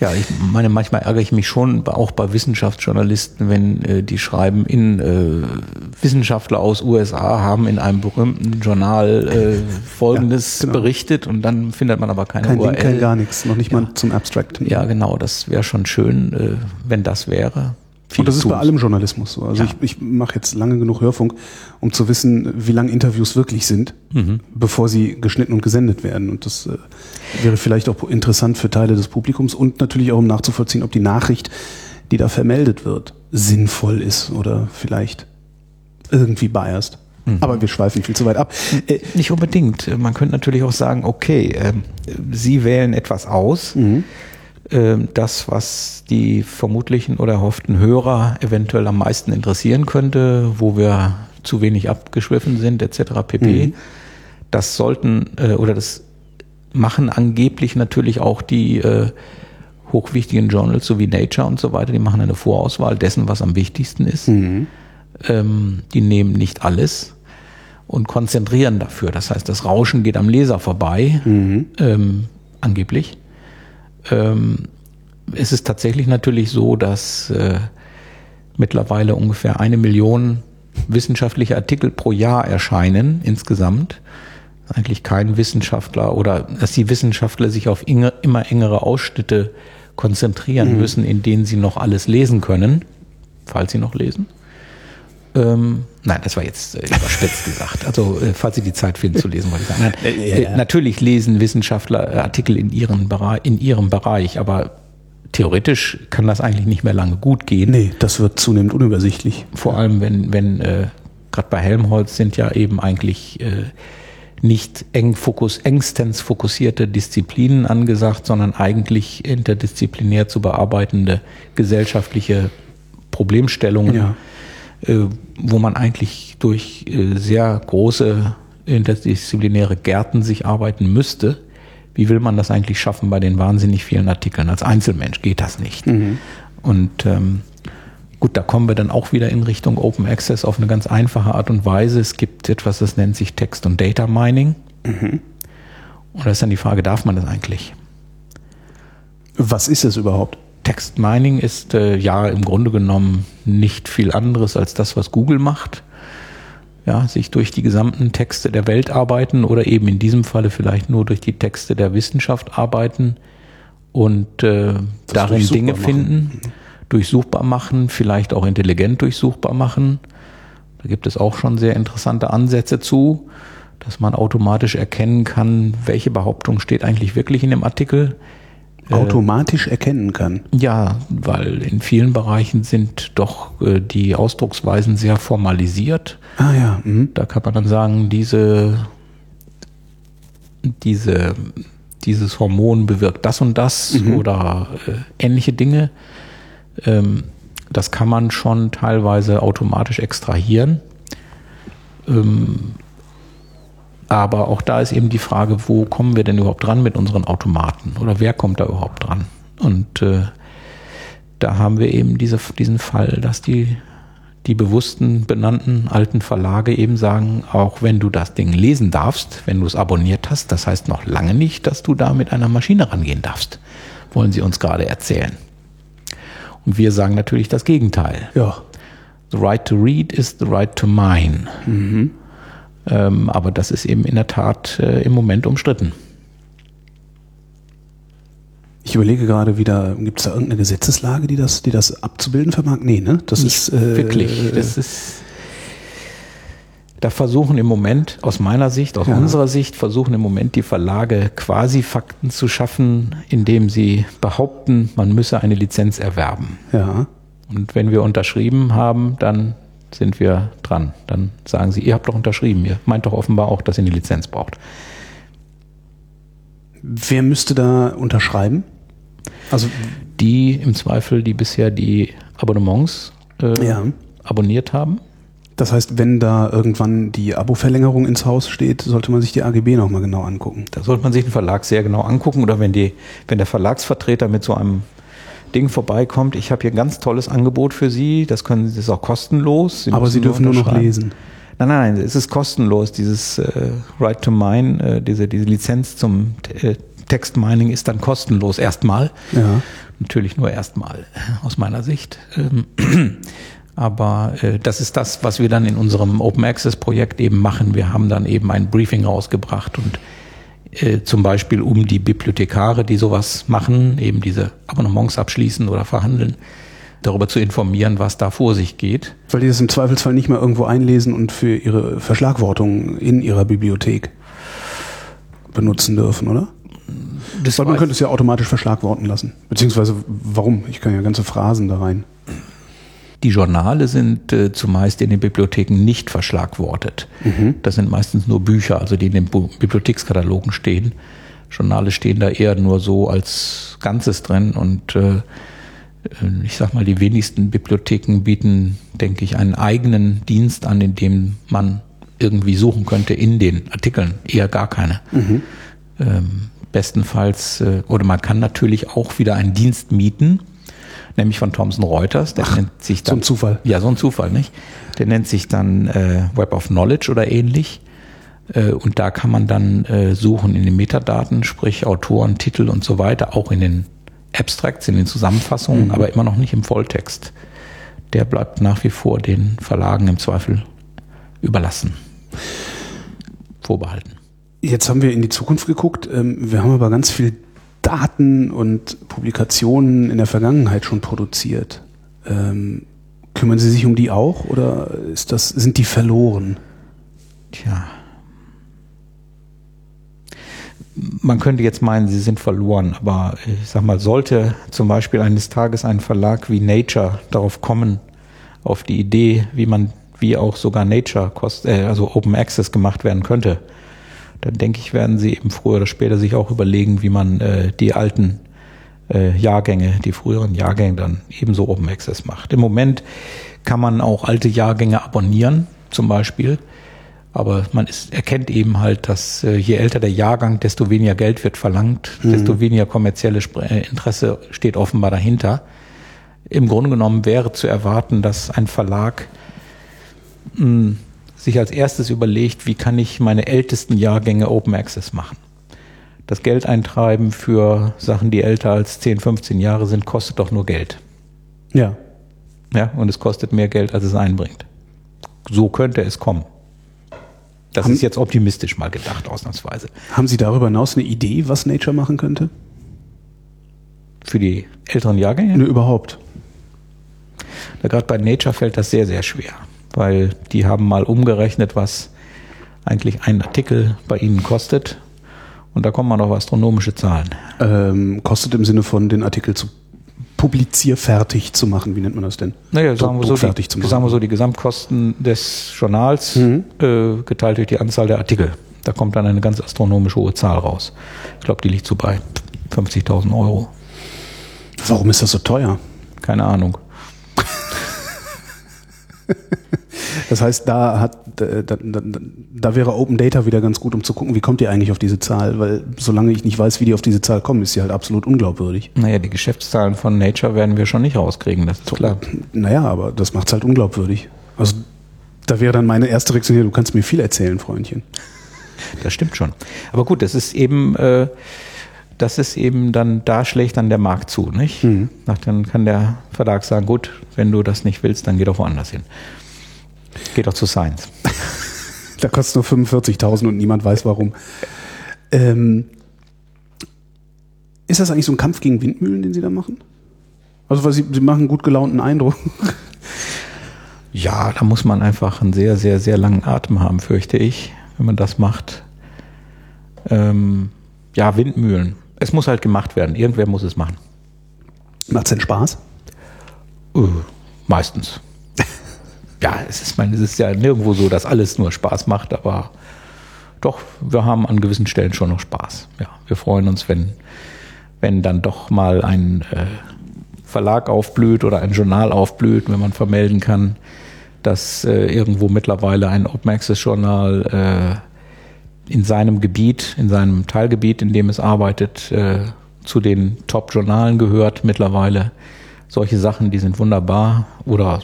Ja, ich meine, manchmal ärgere ich mich schon, auch bei Wissenschaftsjournalisten, wenn äh, die schreiben, in äh, Wissenschaftler aus USA haben in einem berühmten Journal äh, Folgendes ja, genau. berichtet und dann findet man aber keine kein URL. Link, kein gar nichts, noch nicht ja. mal zum Abstract. Ja, genau, das wäre schon schön, äh, wenn das wäre. Und das ist bei allem Journalismus so. Also ja. ich, ich mache jetzt lange genug Hörfunk, um zu wissen, wie lang Interviews wirklich sind, mhm. bevor sie geschnitten und gesendet werden. Und das äh, wäre vielleicht auch interessant für Teile des Publikums und natürlich auch um nachzuvollziehen, ob die Nachricht, die da vermeldet wird, sinnvoll ist oder vielleicht irgendwie biased. Mhm. Aber wir schweifen viel zu weit ab. Äh, Nicht unbedingt. Man könnte natürlich auch sagen, okay, äh, Sie wählen etwas aus. Mhm das, was die vermutlichen oder erhofften Hörer eventuell am meisten interessieren könnte, wo wir zu wenig abgeschwiffen sind, etc. pp. Mhm. Das sollten äh, oder das machen angeblich natürlich auch die äh, hochwichtigen Journals, so wie Nature und so weiter, die machen eine Vorauswahl dessen, was am wichtigsten ist. Mhm. Ähm, die nehmen nicht alles und konzentrieren dafür. Das heißt, das Rauschen geht am Leser vorbei, mhm. ähm, angeblich. Ähm, es ist tatsächlich natürlich so, dass äh, mittlerweile ungefähr eine Million wissenschaftliche Artikel pro Jahr erscheinen insgesamt. Eigentlich kein Wissenschaftler oder dass die Wissenschaftler sich auf immer engere Ausschnitte konzentrieren mhm. müssen, in denen sie noch alles lesen können, falls sie noch lesen. Ähm, nein, das war jetzt äh, überspitzt gesagt. Also äh, falls Sie die Zeit finden zu lesen, wollte ich sagen. Nein, äh, ja. Natürlich lesen Wissenschaftler äh, Artikel in ihrem, Bereich, in ihrem Bereich, aber theoretisch kann das eigentlich nicht mehr lange gut gehen. Nee, das wird zunehmend unübersichtlich. Vor allem, wenn, wenn äh, gerade bei Helmholtz sind ja eben eigentlich äh, nicht eng fokus, engstens fokussierte Disziplinen angesagt, sondern eigentlich interdisziplinär zu bearbeitende gesellschaftliche Problemstellungen, ja. äh, wo man eigentlich durch äh, sehr große interdisziplinäre Gärten sich arbeiten müsste wie will man das eigentlich schaffen bei den wahnsinnig vielen Artikeln? Als Einzelmensch geht das nicht. Mhm. Und ähm, gut, da kommen wir dann auch wieder in Richtung Open Access auf eine ganz einfache Art und Weise. Es gibt etwas, das nennt sich Text- und Data Mining. Mhm. Und da ist dann die Frage, darf man das eigentlich? Was ist es überhaupt? Text Mining ist äh, ja im Grunde genommen nicht viel anderes als das, was Google macht ja, sich durch die gesamten Texte der Welt arbeiten oder eben in diesem Falle vielleicht nur durch die Texte der Wissenschaft arbeiten und äh, darin Dinge machen. finden, mhm. durchsuchbar machen, vielleicht auch intelligent durchsuchbar machen. Da gibt es auch schon sehr interessante Ansätze zu, dass man automatisch erkennen kann, welche Behauptung steht eigentlich wirklich in dem Artikel automatisch erkennen kann. Ja, weil in vielen Bereichen sind doch äh, die Ausdrucksweisen sehr formalisiert. Ah ja. Mhm. Da kann man dann sagen, diese, diese, dieses Hormon bewirkt das und das mhm. oder äh, ähnliche Dinge. Ähm, das kann man schon teilweise automatisch extrahieren. Aber auch da ist eben die Frage, wo kommen wir denn überhaupt dran mit unseren Automaten oder wer kommt da überhaupt dran? Und äh, da haben wir eben diese, diesen Fall, dass die, die bewussten benannten alten Verlage eben sagen, auch wenn du das Ding lesen darfst, wenn du es abonniert hast, das heißt noch lange nicht, dass du da mit einer Maschine rangehen darfst, wollen sie uns gerade erzählen. Und wir sagen natürlich das Gegenteil. Ja. The right to read is the right to mine. Mhm. Ähm, aber das ist eben in der Tat äh, im Moment umstritten. Ich überlege gerade wieder, gibt es da irgendeine Gesetzeslage, die das, die das abzubilden vermag? Nee, ne? Das Nicht ist äh, wirklich. Das ist da versuchen im Moment, aus meiner Sicht, aus ja. unserer Sicht, versuchen im Moment die Verlage quasi Fakten zu schaffen, indem sie behaupten, man müsse eine Lizenz erwerben. Ja. Und wenn wir unterschrieben haben, dann sind wir dran. Dann sagen sie, ihr habt doch unterschrieben, ihr meint doch offenbar auch, dass ihr eine Lizenz braucht. Wer müsste da unterschreiben? Also die im Zweifel, die bisher die Abonnements äh, ja. abonniert haben. Das heißt, wenn da irgendwann die Abo-Verlängerung ins Haus steht, sollte man sich die AGB nochmal genau angucken. Da sollte man sich den Verlag sehr genau angucken oder wenn die, wenn der Verlagsvertreter mit so einem Ding vorbeikommt, ich habe hier ein ganz tolles Angebot für Sie, das können Sie, das ist auch kostenlos. Sie Aber Sie dürfen nur noch lesen. Nein, nein, es ist kostenlos. Dieses äh, Right to Mine, äh, diese, diese Lizenz zum äh, Textmining ist dann kostenlos erstmal. Ja. Natürlich nur erstmal aus meiner Sicht. Ähm, aber äh, das ist das, was wir dann in unserem Open Access Projekt eben machen. Wir haben dann eben ein Briefing rausgebracht und äh, zum Beispiel um die Bibliothekare, die sowas machen, eben diese Abonnements abschließen oder verhandeln, darüber zu informieren, was da vor sich geht. Weil die das im Zweifelsfall nicht mehr irgendwo einlesen und für ihre Verschlagwortung in ihrer Bibliothek benutzen dürfen, oder? Das Weil man könnte es ja automatisch verschlagworten lassen. Beziehungsweise warum? Ich kann ja ganze Phrasen da rein. Die Journale sind äh, zumeist in den Bibliotheken nicht verschlagwortet. Mhm. Das sind meistens nur Bücher, also die in den Bibliothekskatalogen stehen. Journale stehen da eher nur so als Ganzes drin und äh, ich sag mal, die wenigsten Bibliotheken bieten, denke ich, einen eigenen Dienst an, in dem man irgendwie suchen könnte in den Artikeln. Eher gar keine. Mhm. Ähm, bestenfalls, äh, oder man kann natürlich auch wieder einen Dienst mieten, nämlich von Thomson Reuters. Der Ach, nennt sich dann, so ein Zufall. Ja, so ein Zufall, nicht? Der nennt sich dann äh, Web of Knowledge oder ähnlich. Äh, und da kann man dann äh, suchen in den Metadaten, sprich Autoren, Titel und so weiter, auch in den Abstracts, in den Zusammenfassungen, mhm. aber immer noch nicht im Volltext. Der bleibt nach wie vor den Verlagen im Zweifel überlassen. Vorbehalten. Jetzt haben wir in die Zukunft geguckt. Ähm, wir haben aber ganz viel Daten und Publikationen in der Vergangenheit schon produziert. Ähm, kümmern Sie sich um die auch oder ist das, sind die verloren? Tja. Man könnte jetzt meinen, sie sind verloren, aber ich sag mal, sollte zum Beispiel eines Tages ein Verlag wie Nature darauf kommen, auf die Idee, wie man, wie auch sogar Nature, kost, äh, also Open Access gemacht werden könnte, dann denke ich, werden sie eben früher oder später sich auch überlegen, wie man äh, die alten äh, Jahrgänge, die früheren Jahrgänge dann ebenso Open Access macht. Im Moment kann man auch alte Jahrgänge abonnieren, zum Beispiel. Aber man ist, erkennt eben halt, dass äh, je älter der Jahrgang, desto weniger Geld wird verlangt, mhm. desto weniger kommerzielle äh, Interesse steht offenbar dahinter. Im Grunde genommen wäre zu erwarten, dass ein Verlag mh, hm, sich als erstes überlegt, wie kann ich meine ältesten Jahrgänge Open Access machen. Das Geld eintreiben für Sachen, die älter als 10, 15 Jahre sind, kostet doch nur Geld. Ja. Ja, und es kostet mehr Geld, als es einbringt. So könnte es kommen. Das haben, ist jetzt optimistisch mal gedacht, ausnahmsweise. Haben Sie darüber hinaus eine Idee, was Nature machen könnte? Für die älteren Jahrgänge? Nö, überhaupt. Da gerade bei Nature fällt das sehr, sehr schwer weil die haben mal umgerechnet, was eigentlich ein Artikel bei ihnen kostet. Und da kommen man auf astronomische Zahlen. Ähm, kostet im Sinne von den Artikel zu publizierfertig zu machen, wie nennt man das denn? Naja, sagen wir, so die, sagen wir so, die Gesamtkosten des Journals mhm. äh, geteilt durch die Anzahl der Artikel. Da kommt dann eine ganz astronomisch hohe Zahl raus. Ich glaube, die liegt so bei 50.000 Euro. Warum ist das so teuer? Keine Ahnung. Das heißt, da hat da, da, da, wäre Open Data wieder ganz gut, um zu gucken, wie kommt ihr eigentlich auf diese Zahl, weil solange ich nicht weiß, wie die auf diese Zahl kommen, ist sie halt absolut unglaubwürdig. Naja, die Geschäftszahlen von Nature werden wir schon nicht rauskriegen, das ist so, klar. Naja, aber das macht es halt unglaubwürdig. Also da wäre dann meine erste Reaktion hier, du kannst mir viel erzählen, Freundchen. Das stimmt schon. Aber gut, das ist eben äh, das ist eben dann, da schlägt dann der Markt zu, nicht? Mhm. Dann kann der Verlag sagen, gut, wenn du das nicht willst, dann geh doch woanders hin. Geh doch zu Science. da kostet nur 45.000 und niemand weiß warum. Ähm, ist das eigentlich so ein Kampf gegen Windmühlen, den Sie da machen? Also, weil Sie, Sie machen einen gut gelaunten Eindruck. Ja, da muss man einfach einen sehr, sehr, sehr langen Atem haben, fürchte ich, wenn man das macht. Ähm, ja, Windmühlen es muss halt gemacht werden. Irgendwer muss es machen. Macht es denn Spaß? Uh, meistens. Ja, es ist, meine, es ist ja nirgendwo so, dass alles nur Spaß macht, aber doch, wir haben an gewissen Stellen schon noch Spaß. Ja, wir freuen uns, wenn, wenn dann doch mal ein äh, Verlag aufblüht oder ein Journal aufblüht, wenn man vermelden kann, dass äh, irgendwo mittlerweile ein Open Access Journal äh, in seinem Gebiet, in seinem Teilgebiet, in dem es arbeitet, äh, zu den Top-Journalen gehört mittlerweile. Solche Sachen, die sind wunderbar. Oder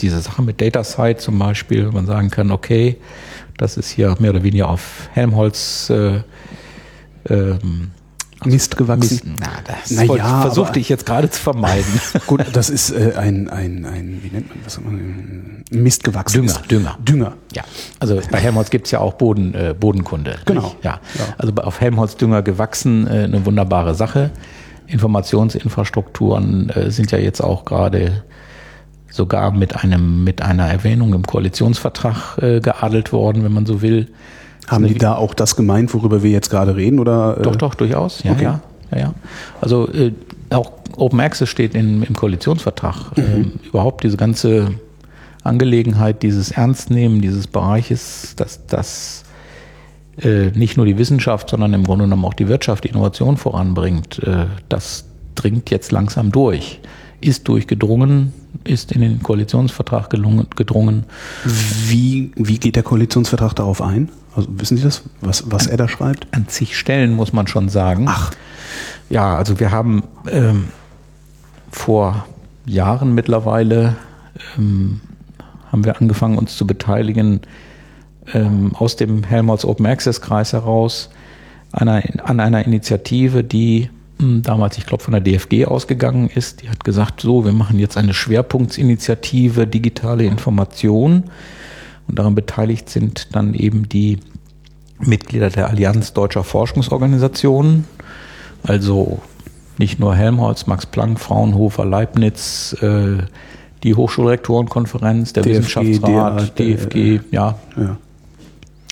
diese Sache mit DataSite zum Beispiel, man sagen kann, okay, das ist hier mehr oder weniger auf Helmholtz äh, ähm, Mist gewachsen. Na, das na ja, versuchte ich jetzt gerade zu vermeiden. Gut, das ist äh, ein, ein, ein, wie nennt man das? Mist gewachsen. Dünger, ist. Dünger. Dünger. Ja. Also bei Helmholtz gibt's ja auch Boden, äh, Bodenkunde. Genau. Ja. ja. Also auf Helmholtz Dünger gewachsen, äh, eine wunderbare Sache. Informationsinfrastrukturen äh, sind ja jetzt auch gerade sogar mit einem mit einer Erwähnung im Koalitionsvertrag äh, geadelt worden, wenn man so will. Haben die da auch das gemeint, worüber wir jetzt gerade reden? Oder, äh? Doch, doch, durchaus. Ja, okay. ja, ja, ja. Also äh, auch Open Access steht in, im Koalitionsvertrag. Mhm. Ähm, überhaupt diese ganze Angelegenheit, dieses Ernstnehmen dieses Bereiches, dass das äh, nicht nur die Wissenschaft, sondern im Grunde genommen auch die Wirtschaft, die Innovation voranbringt, äh, das dringt jetzt langsam durch. Ist durchgedrungen, ist in den Koalitionsvertrag gelungen, gedrungen. Wie, wie geht der Koalitionsvertrag darauf ein? Also wissen Sie das, was, was er da schreibt? An zig Stellen muss man schon sagen. Ach. Ja, also wir haben ähm, vor Jahren mittlerweile ähm, haben wir angefangen, uns zu beteiligen ähm, aus dem Helmholtz Open Access Kreis heraus einer, an einer Initiative, die damals, ich glaube, von der DFG ausgegangen ist. Die hat gesagt, so, wir machen jetzt eine Schwerpunktsinitiative digitale Information. Und daran beteiligt sind dann eben die Mitglieder der Allianz Deutscher Forschungsorganisationen, also nicht nur Helmholtz, Max Planck, Fraunhofer, Leibniz, äh, die Hochschulrektorenkonferenz, der DFG, Wissenschaftsrat, DA, DFG, äh, ja, ja,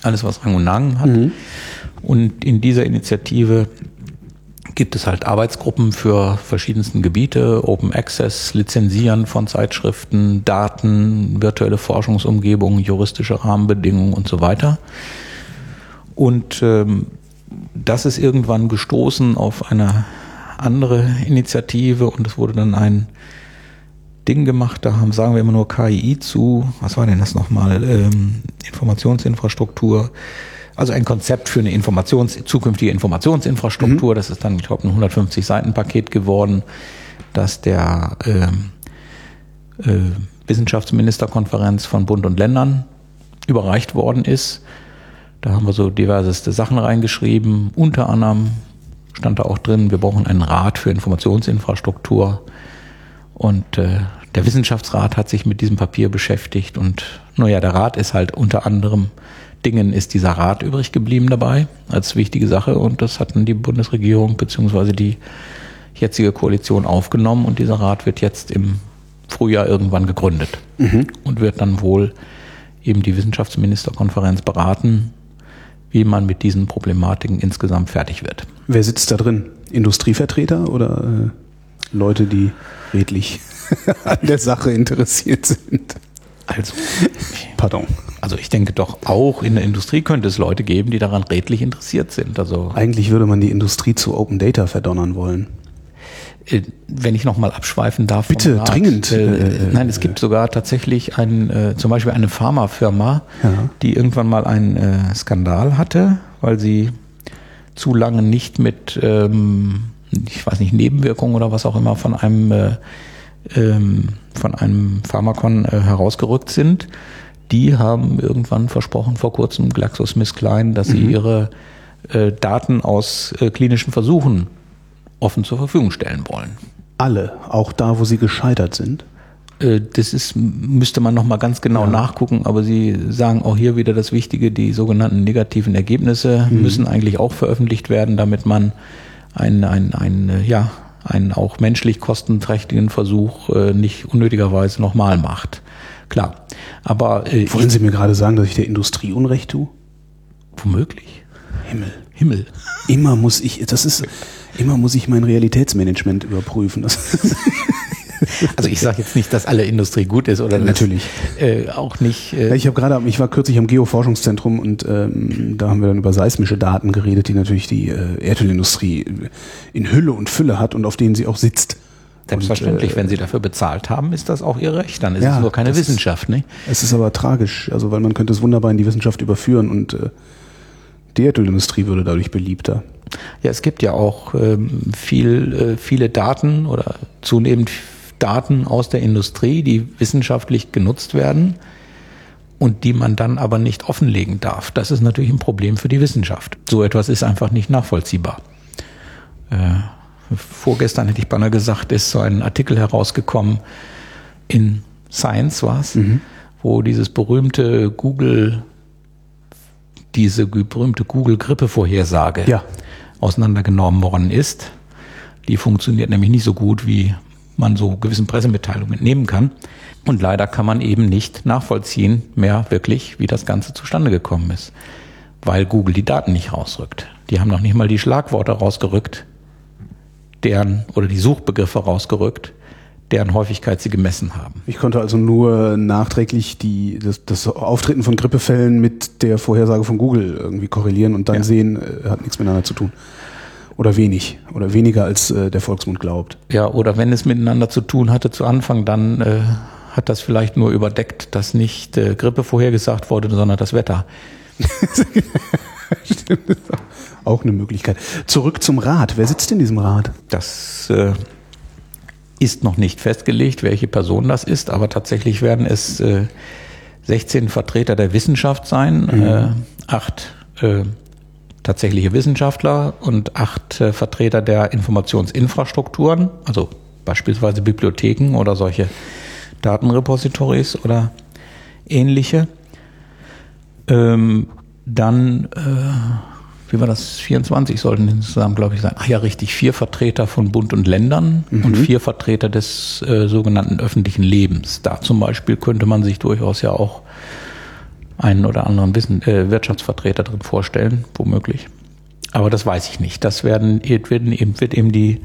alles was Rang und Namen hat. Mhm. Und in dieser Initiative gibt es halt Arbeitsgruppen für verschiedensten Gebiete, Open Access, Lizenzieren von Zeitschriften, Daten, virtuelle Forschungsumgebungen, juristische Rahmenbedingungen und so weiter. Und ähm, das ist irgendwann gestoßen auf eine andere Initiative und es wurde dann ein Ding gemacht, da haben, sagen wir immer nur KI zu, was war denn das nochmal, ähm, Informationsinfrastruktur, also ein Konzept für eine Informations zukünftige Informationsinfrastruktur, mhm. das ist dann, ich glaube, ein 150 Seiten Paket geworden, dass der ähm, äh, Wissenschaftsministerkonferenz von Bund und Ländern überreicht worden ist. Da haben wir so diverseste Sachen reingeschrieben. Unter anderem stand da auch drin, wir brauchen einen Rat für Informationsinfrastruktur. Und äh, der Wissenschaftsrat hat sich mit diesem Papier beschäftigt. Und naja, der Rat ist halt unter anderem Dingen ist dieser Rat übrig geblieben dabei als wichtige Sache. Und das hatten die Bundesregierung beziehungsweise die jetzige Koalition aufgenommen. Und dieser Rat wird jetzt im Frühjahr irgendwann gegründet mhm. und wird dann wohl eben die Wissenschaftsministerkonferenz beraten, wie man mit diesen Problematiken insgesamt fertig wird. Wer sitzt da drin? Industrievertreter oder äh, Leute, die redlich an der Sache interessiert sind? Also, pardon. Also ich denke doch auch in der Industrie könnte es Leute geben, die daran redlich interessiert sind. Also eigentlich würde man die Industrie zu Open Data verdonnern wollen. Äh, wenn ich nochmal abschweifen darf. Bitte, Rat, dringend. Äh, äh, nein, es gibt sogar tatsächlich ein, äh, zum Beispiel eine Pharmafirma, ja. die irgendwann mal einen äh, Skandal hatte, weil sie zu lange nicht mit, ähm, ich weiß nicht, Nebenwirkungen oder was auch immer von einem, äh, ähm, von einem Pharmakon äh, herausgerückt sind. Die haben irgendwann versprochen, vor kurzem GlaxoSmithKline, dass sie mhm. ihre äh, Daten aus äh, klinischen Versuchen offen zur Verfügung stellen wollen. Alle, auch da, wo sie gescheitert sind? Äh, das ist, müsste man nochmal ganz genau ja. nachgucken, aber Sie sagen auch hier wieder das Wichtige, die sogenannten negativen Ergebnisse mhm. müssen eigentlich auch veröffentlicht werden, damit man einen, einen, einen, ja, einen auch menschlich kostenträchtigen Versuch äh, nicht unnötigerweise nochmal macht. Klar. Aber äh, wollen Sie mir gerade sagen, dass ich der Industrie Unrecht tue? Womöglich. Himmel. Himmel. Immer muss ich, das ist, immer muss ich mein Realitätsmanagement überprüfen. also ich sage jetzt nicht, dass alle Industrie gut ist oder natürlich äh, auch nicht. Äh ich habe gerade, ich war kürzlich am Geoforschungszentrum und ähm, da haben wir dann über seismische Daten geredet, die natürlich die äh, Erdölindustrie in Hülle und Fülle hat und auf denen sie auch sitzt. Selbstverständlich, und, äh, wenn sie dafür bezahlt haben, ist das auch ihr Recht. Dann ist ja, es nur keine Wissenschaft, nicht? Es ist aber tragisch, also weil man könnte es wunderbar in die Wissenschaft überführen und äh, die Erdölindustrie würde dadurch beliebter. Ja, es gibt ja auch ähm, viel, äh, viele Daten oder zunehmend Daten aus der Industrie, die wissenschaftlich genutzt werden und die man dann aber nicht offenlegen darf. Das ist natürlich ein Problem für die Wissenschaft. So etwas ist einfach nicht nachvollziehbar. Äh, vorgestern hätte ich beinahe gesagt, ist so ein Artikel herausgekommen in Science war es, mhm. wo dieses berühmte Google diese berühmte Google-Grippe-Vorhersage ja. auseinandergenommen worden ist. Die funktioniert nämlich nicht so gut, wie man so gewissen Pressemitteilungen entnehmen kann. Und leider kann man eben nicht nachvollziehen mehr wirklich, wie das Ganze zustande gekommen ist, weil Google die Daten nicht rausrückt. Die haben noch nicht mal die Schlagworte rausgerückt, deren oder die Suchbegriffe rausgerückt, deren Häufigkeit sie gemessen haben. Ich konnte also nur nachträglich die, das, das Auftreten von Grippefällen mit der Vorhersage von Google irgendwie korrelieren und dann ja. sehen, äh, hat nichts miteinander zu tun. Oder wenig. Oder weniger als äh, der Volksmund glaubt. Ja, oder wenn es miteinander zu tun hatte zu Anfang, dann äh, hat das vielleicht nur überdeckt, dass nicht äh, Grippe vorhergesagt wurde, sondern das Wetter. Stimmt, auch eine Möglichkeit. Zurück zum Rat. Wer sitzt in diesem Rat? Das äh, ist noch nicht festgelegt, welche Person das ist, aber tatsächlich werden es äh, 16 Vertreter der Wissenschaft sein, mhm. äh, acht äh, tatsächliche Wissenschaftler und acht äh, Vertreter der Informationsinfrastrukturen, also beispielsweise Bibliotheken oder solche Datenrepositories oder ähnliche. Ähm, dann, äh, wie war das, 24 sollten insgesamt, glaube ich, sein. Ach ja, richtig, vier Vertreter von Bund und Ländern mhm. und vier Vertreter des äh, sogenannten öffentlichen Lebens. Da zum Beispiel könnte man sich durchaus ja auch einen oder anderen Wissen, äh, Wirtschaftsvertreter drin vorstellen, womöglich. Aber das weiß ich nicht. Das werden, wird, eben, wird eben die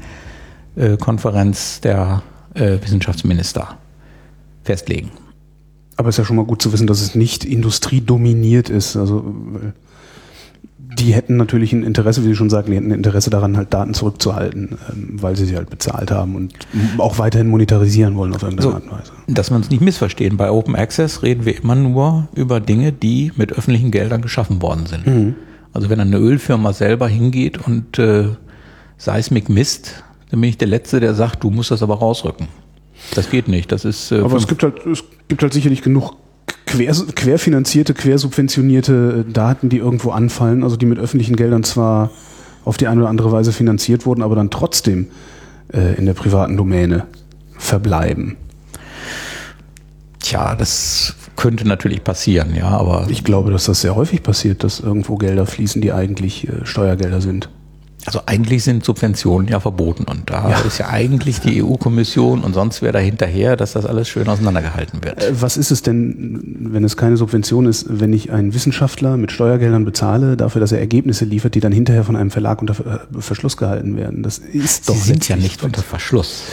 äh, Konferenz der äh, Wissenschaftsminister festlegen. Aber es ist ja schon mal gut zu wissen, dass es nicht industriedominiert ist. Also die hätten natürlich ein Interesse, wie Sie schon sagten, die hätten ein Interesse daran, halt Daten zurückzuhalten, ähm, weil sie sie halt bezahlt haben und auch weiterhin monetarisieren wollen auf irgendeine so, Art und Weise. Dass wir uns nicht missverstehen, bei Open Access reden wir immer nur über Dinge, die mit öffentlichen Geldern geschaffen worden sind. Mhm. Also wenn eine Ölfirma selber hingeht und äh, Seismik misst, dann bin ich der Letzte, der sagt, du musst das aber rausrücken. Das geht nicht. Das ist. Äh, aber es gibt halt, es gibt halt sicherlich genug quer, querfinanzierte, quersubventionierte äh, Daten, die irgendwo anfallen, also die mit öffentlichen Geldern zwar auf die eine oder andere Weise finanziert wurden, aber dann trotzdem äh, in der privaten Domäne verbleiben. Tja, das könnte natürlich passieren, ja, aber. Ich glaube, dass das sehr häufig passiert, dass irgendwo Gelder fließen, die eigentlich äh, Steuergelder sind. Also eigentlich sind Subventionen ja verboten und da ja. ist ja eigentlich die EU-Kommission und sonst wer da hinterher, dass das alles schön auseinandergehalten wird. Äh, was ist es denn, wenn es keine Subvention ist, wenn ich einen Wissenschaftler mit Steuergeldern bezahle, dafür, dass er Ergebnisse liefert, die dann hinterher von einem Verlag unter äh, Verschluss gehalten werden? Das ist doch Sie sind ja nicht unter Verschluss.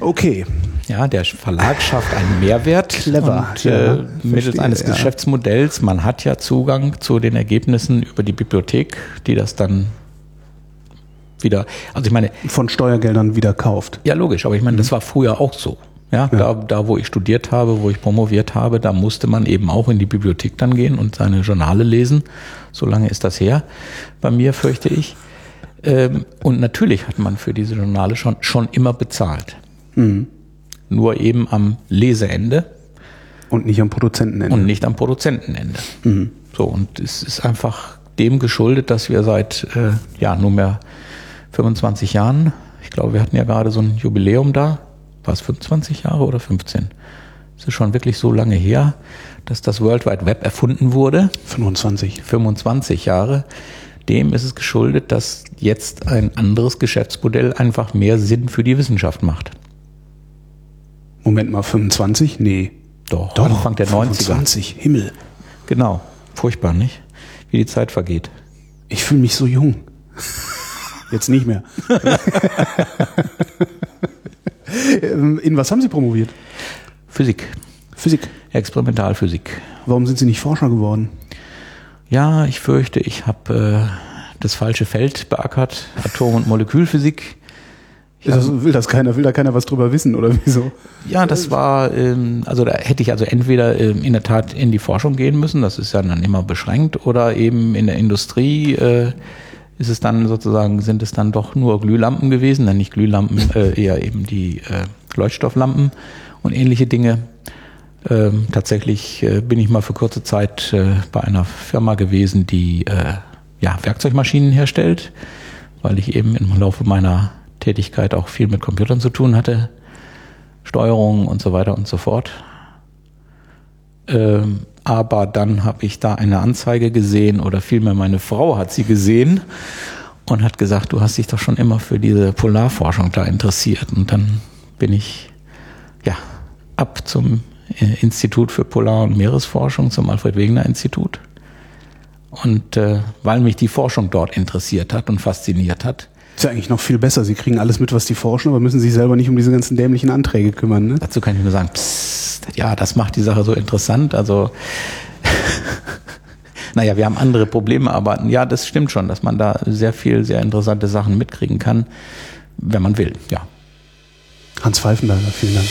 Okay. Ja, der Verlag schafft einen Mehrwert. Clever. Und, äh, ja, mittels verstehe, eines ja. Geschäftsmodells. Man hat ja Zugang zu den Ergebnissen über die Bibliothek, die das dann wieder, also ich meine. Von Steuergeldern wieder kauft. Ja, logisch, aber ich meine, mhm. das war früher auch so. Ja, ja, Da, da, wo ich studiert habe, wo ich promoviert habe, da musste man eben auch in die Bibliothek dann gehen und seine Journale lesen. So lange ist das her. Bei mir fürchte ich. Ähm, und natürlich hat man für diese Journale schon, schon immer bezahlt. Mhm. Nur eben am Leseende. Und nicht am Produzentenende. Und nicht am Produzentenende. Mhm. So, und es ist einfach dem geschuldet, dass wir seit äh, ja nunmehr 25 Jahren. Ich glaube, wir hatten ja gerade so ein Jubiläum da. War es 25 Jahre oder 15? Es ist schon wirklich so lange her, dass das World Wide Web erfunden wurde. 25. 25 Jahre. Dem ist es geschuldet, dass jetzt ein anderes Geschäftsmodell einfach mehr Sinn für die Wissenschaft macht. Moment mal, 25? Nee. Doch, Doch Anfang der 25, 90er. Himmel. Genau. Furchtbar, nicht? Wie die Zeit vergeht. Ich fühle mich so jung. Jetzt nicht mehr. In was haben Sie promoviert? Physik. Physik. Experimentalphysik. Warum sind Sie nicht Forscher geworden? Ja, ich fürchte, ich habe äh, das falsche Feld beackert, Atom- und Molekülphysik. Das, will das keiner, will da keiner was drüber wissen oder wieso? Ja, das war, ähm, also da hätte ich also entweder ähm, in der Tat in die Forschung gehen müssen, das ist ja dann immer beschränkt, oder eben in der Industrie äh, ist es dann sozusagen, sind es dann doch nur Glühlampen gewesen, dann nicht Glühlampen, äh, eher eben die äh, Leuchtstofflampen und ähnliche Dinge. Ähm, tatsächlich äh, bin ich mal für kurze Zeit äh, bei einer Firma gewesen, die äh, ja, Werkzeugmaschinen herstellt, weil ich eben im Laufe meiner Tätigkeit auch viel mit Computern zu tun hatte, Steuerung und so weiter und so fort. Ähm, aber dann habe ich da eine Anzeige gesehen oder vielmehr meine Frau hat sie gesehen und hat gesagt, du hast dich doch schon immer für diese Polarforschung da interessiert. Und dann bin ich ja ab zum äh, Institut für Polar- und Meeresforschung, zum Alfred Wegener Institut. Und äh, weil mich die Forschung dort interessiert hat und fasziniert hat, ist ja eigentlich noch viel besser. Sie kriegen alles mit, was die forschen, aber müssen sich selber nicht um diese ganzen dämlichen Anträge kümmern. Ne? Dazu kann ich nur sagen, psst, ja, das macht die Sache so interessant. Also, naja, wir haben andere Probleme, aber ja, das stimmt schon, dass man da sehr viel, sehr interessante Sachen mitkriegen kann, wenn man will, ja. Hans Pfeifenberger, vielen Dank.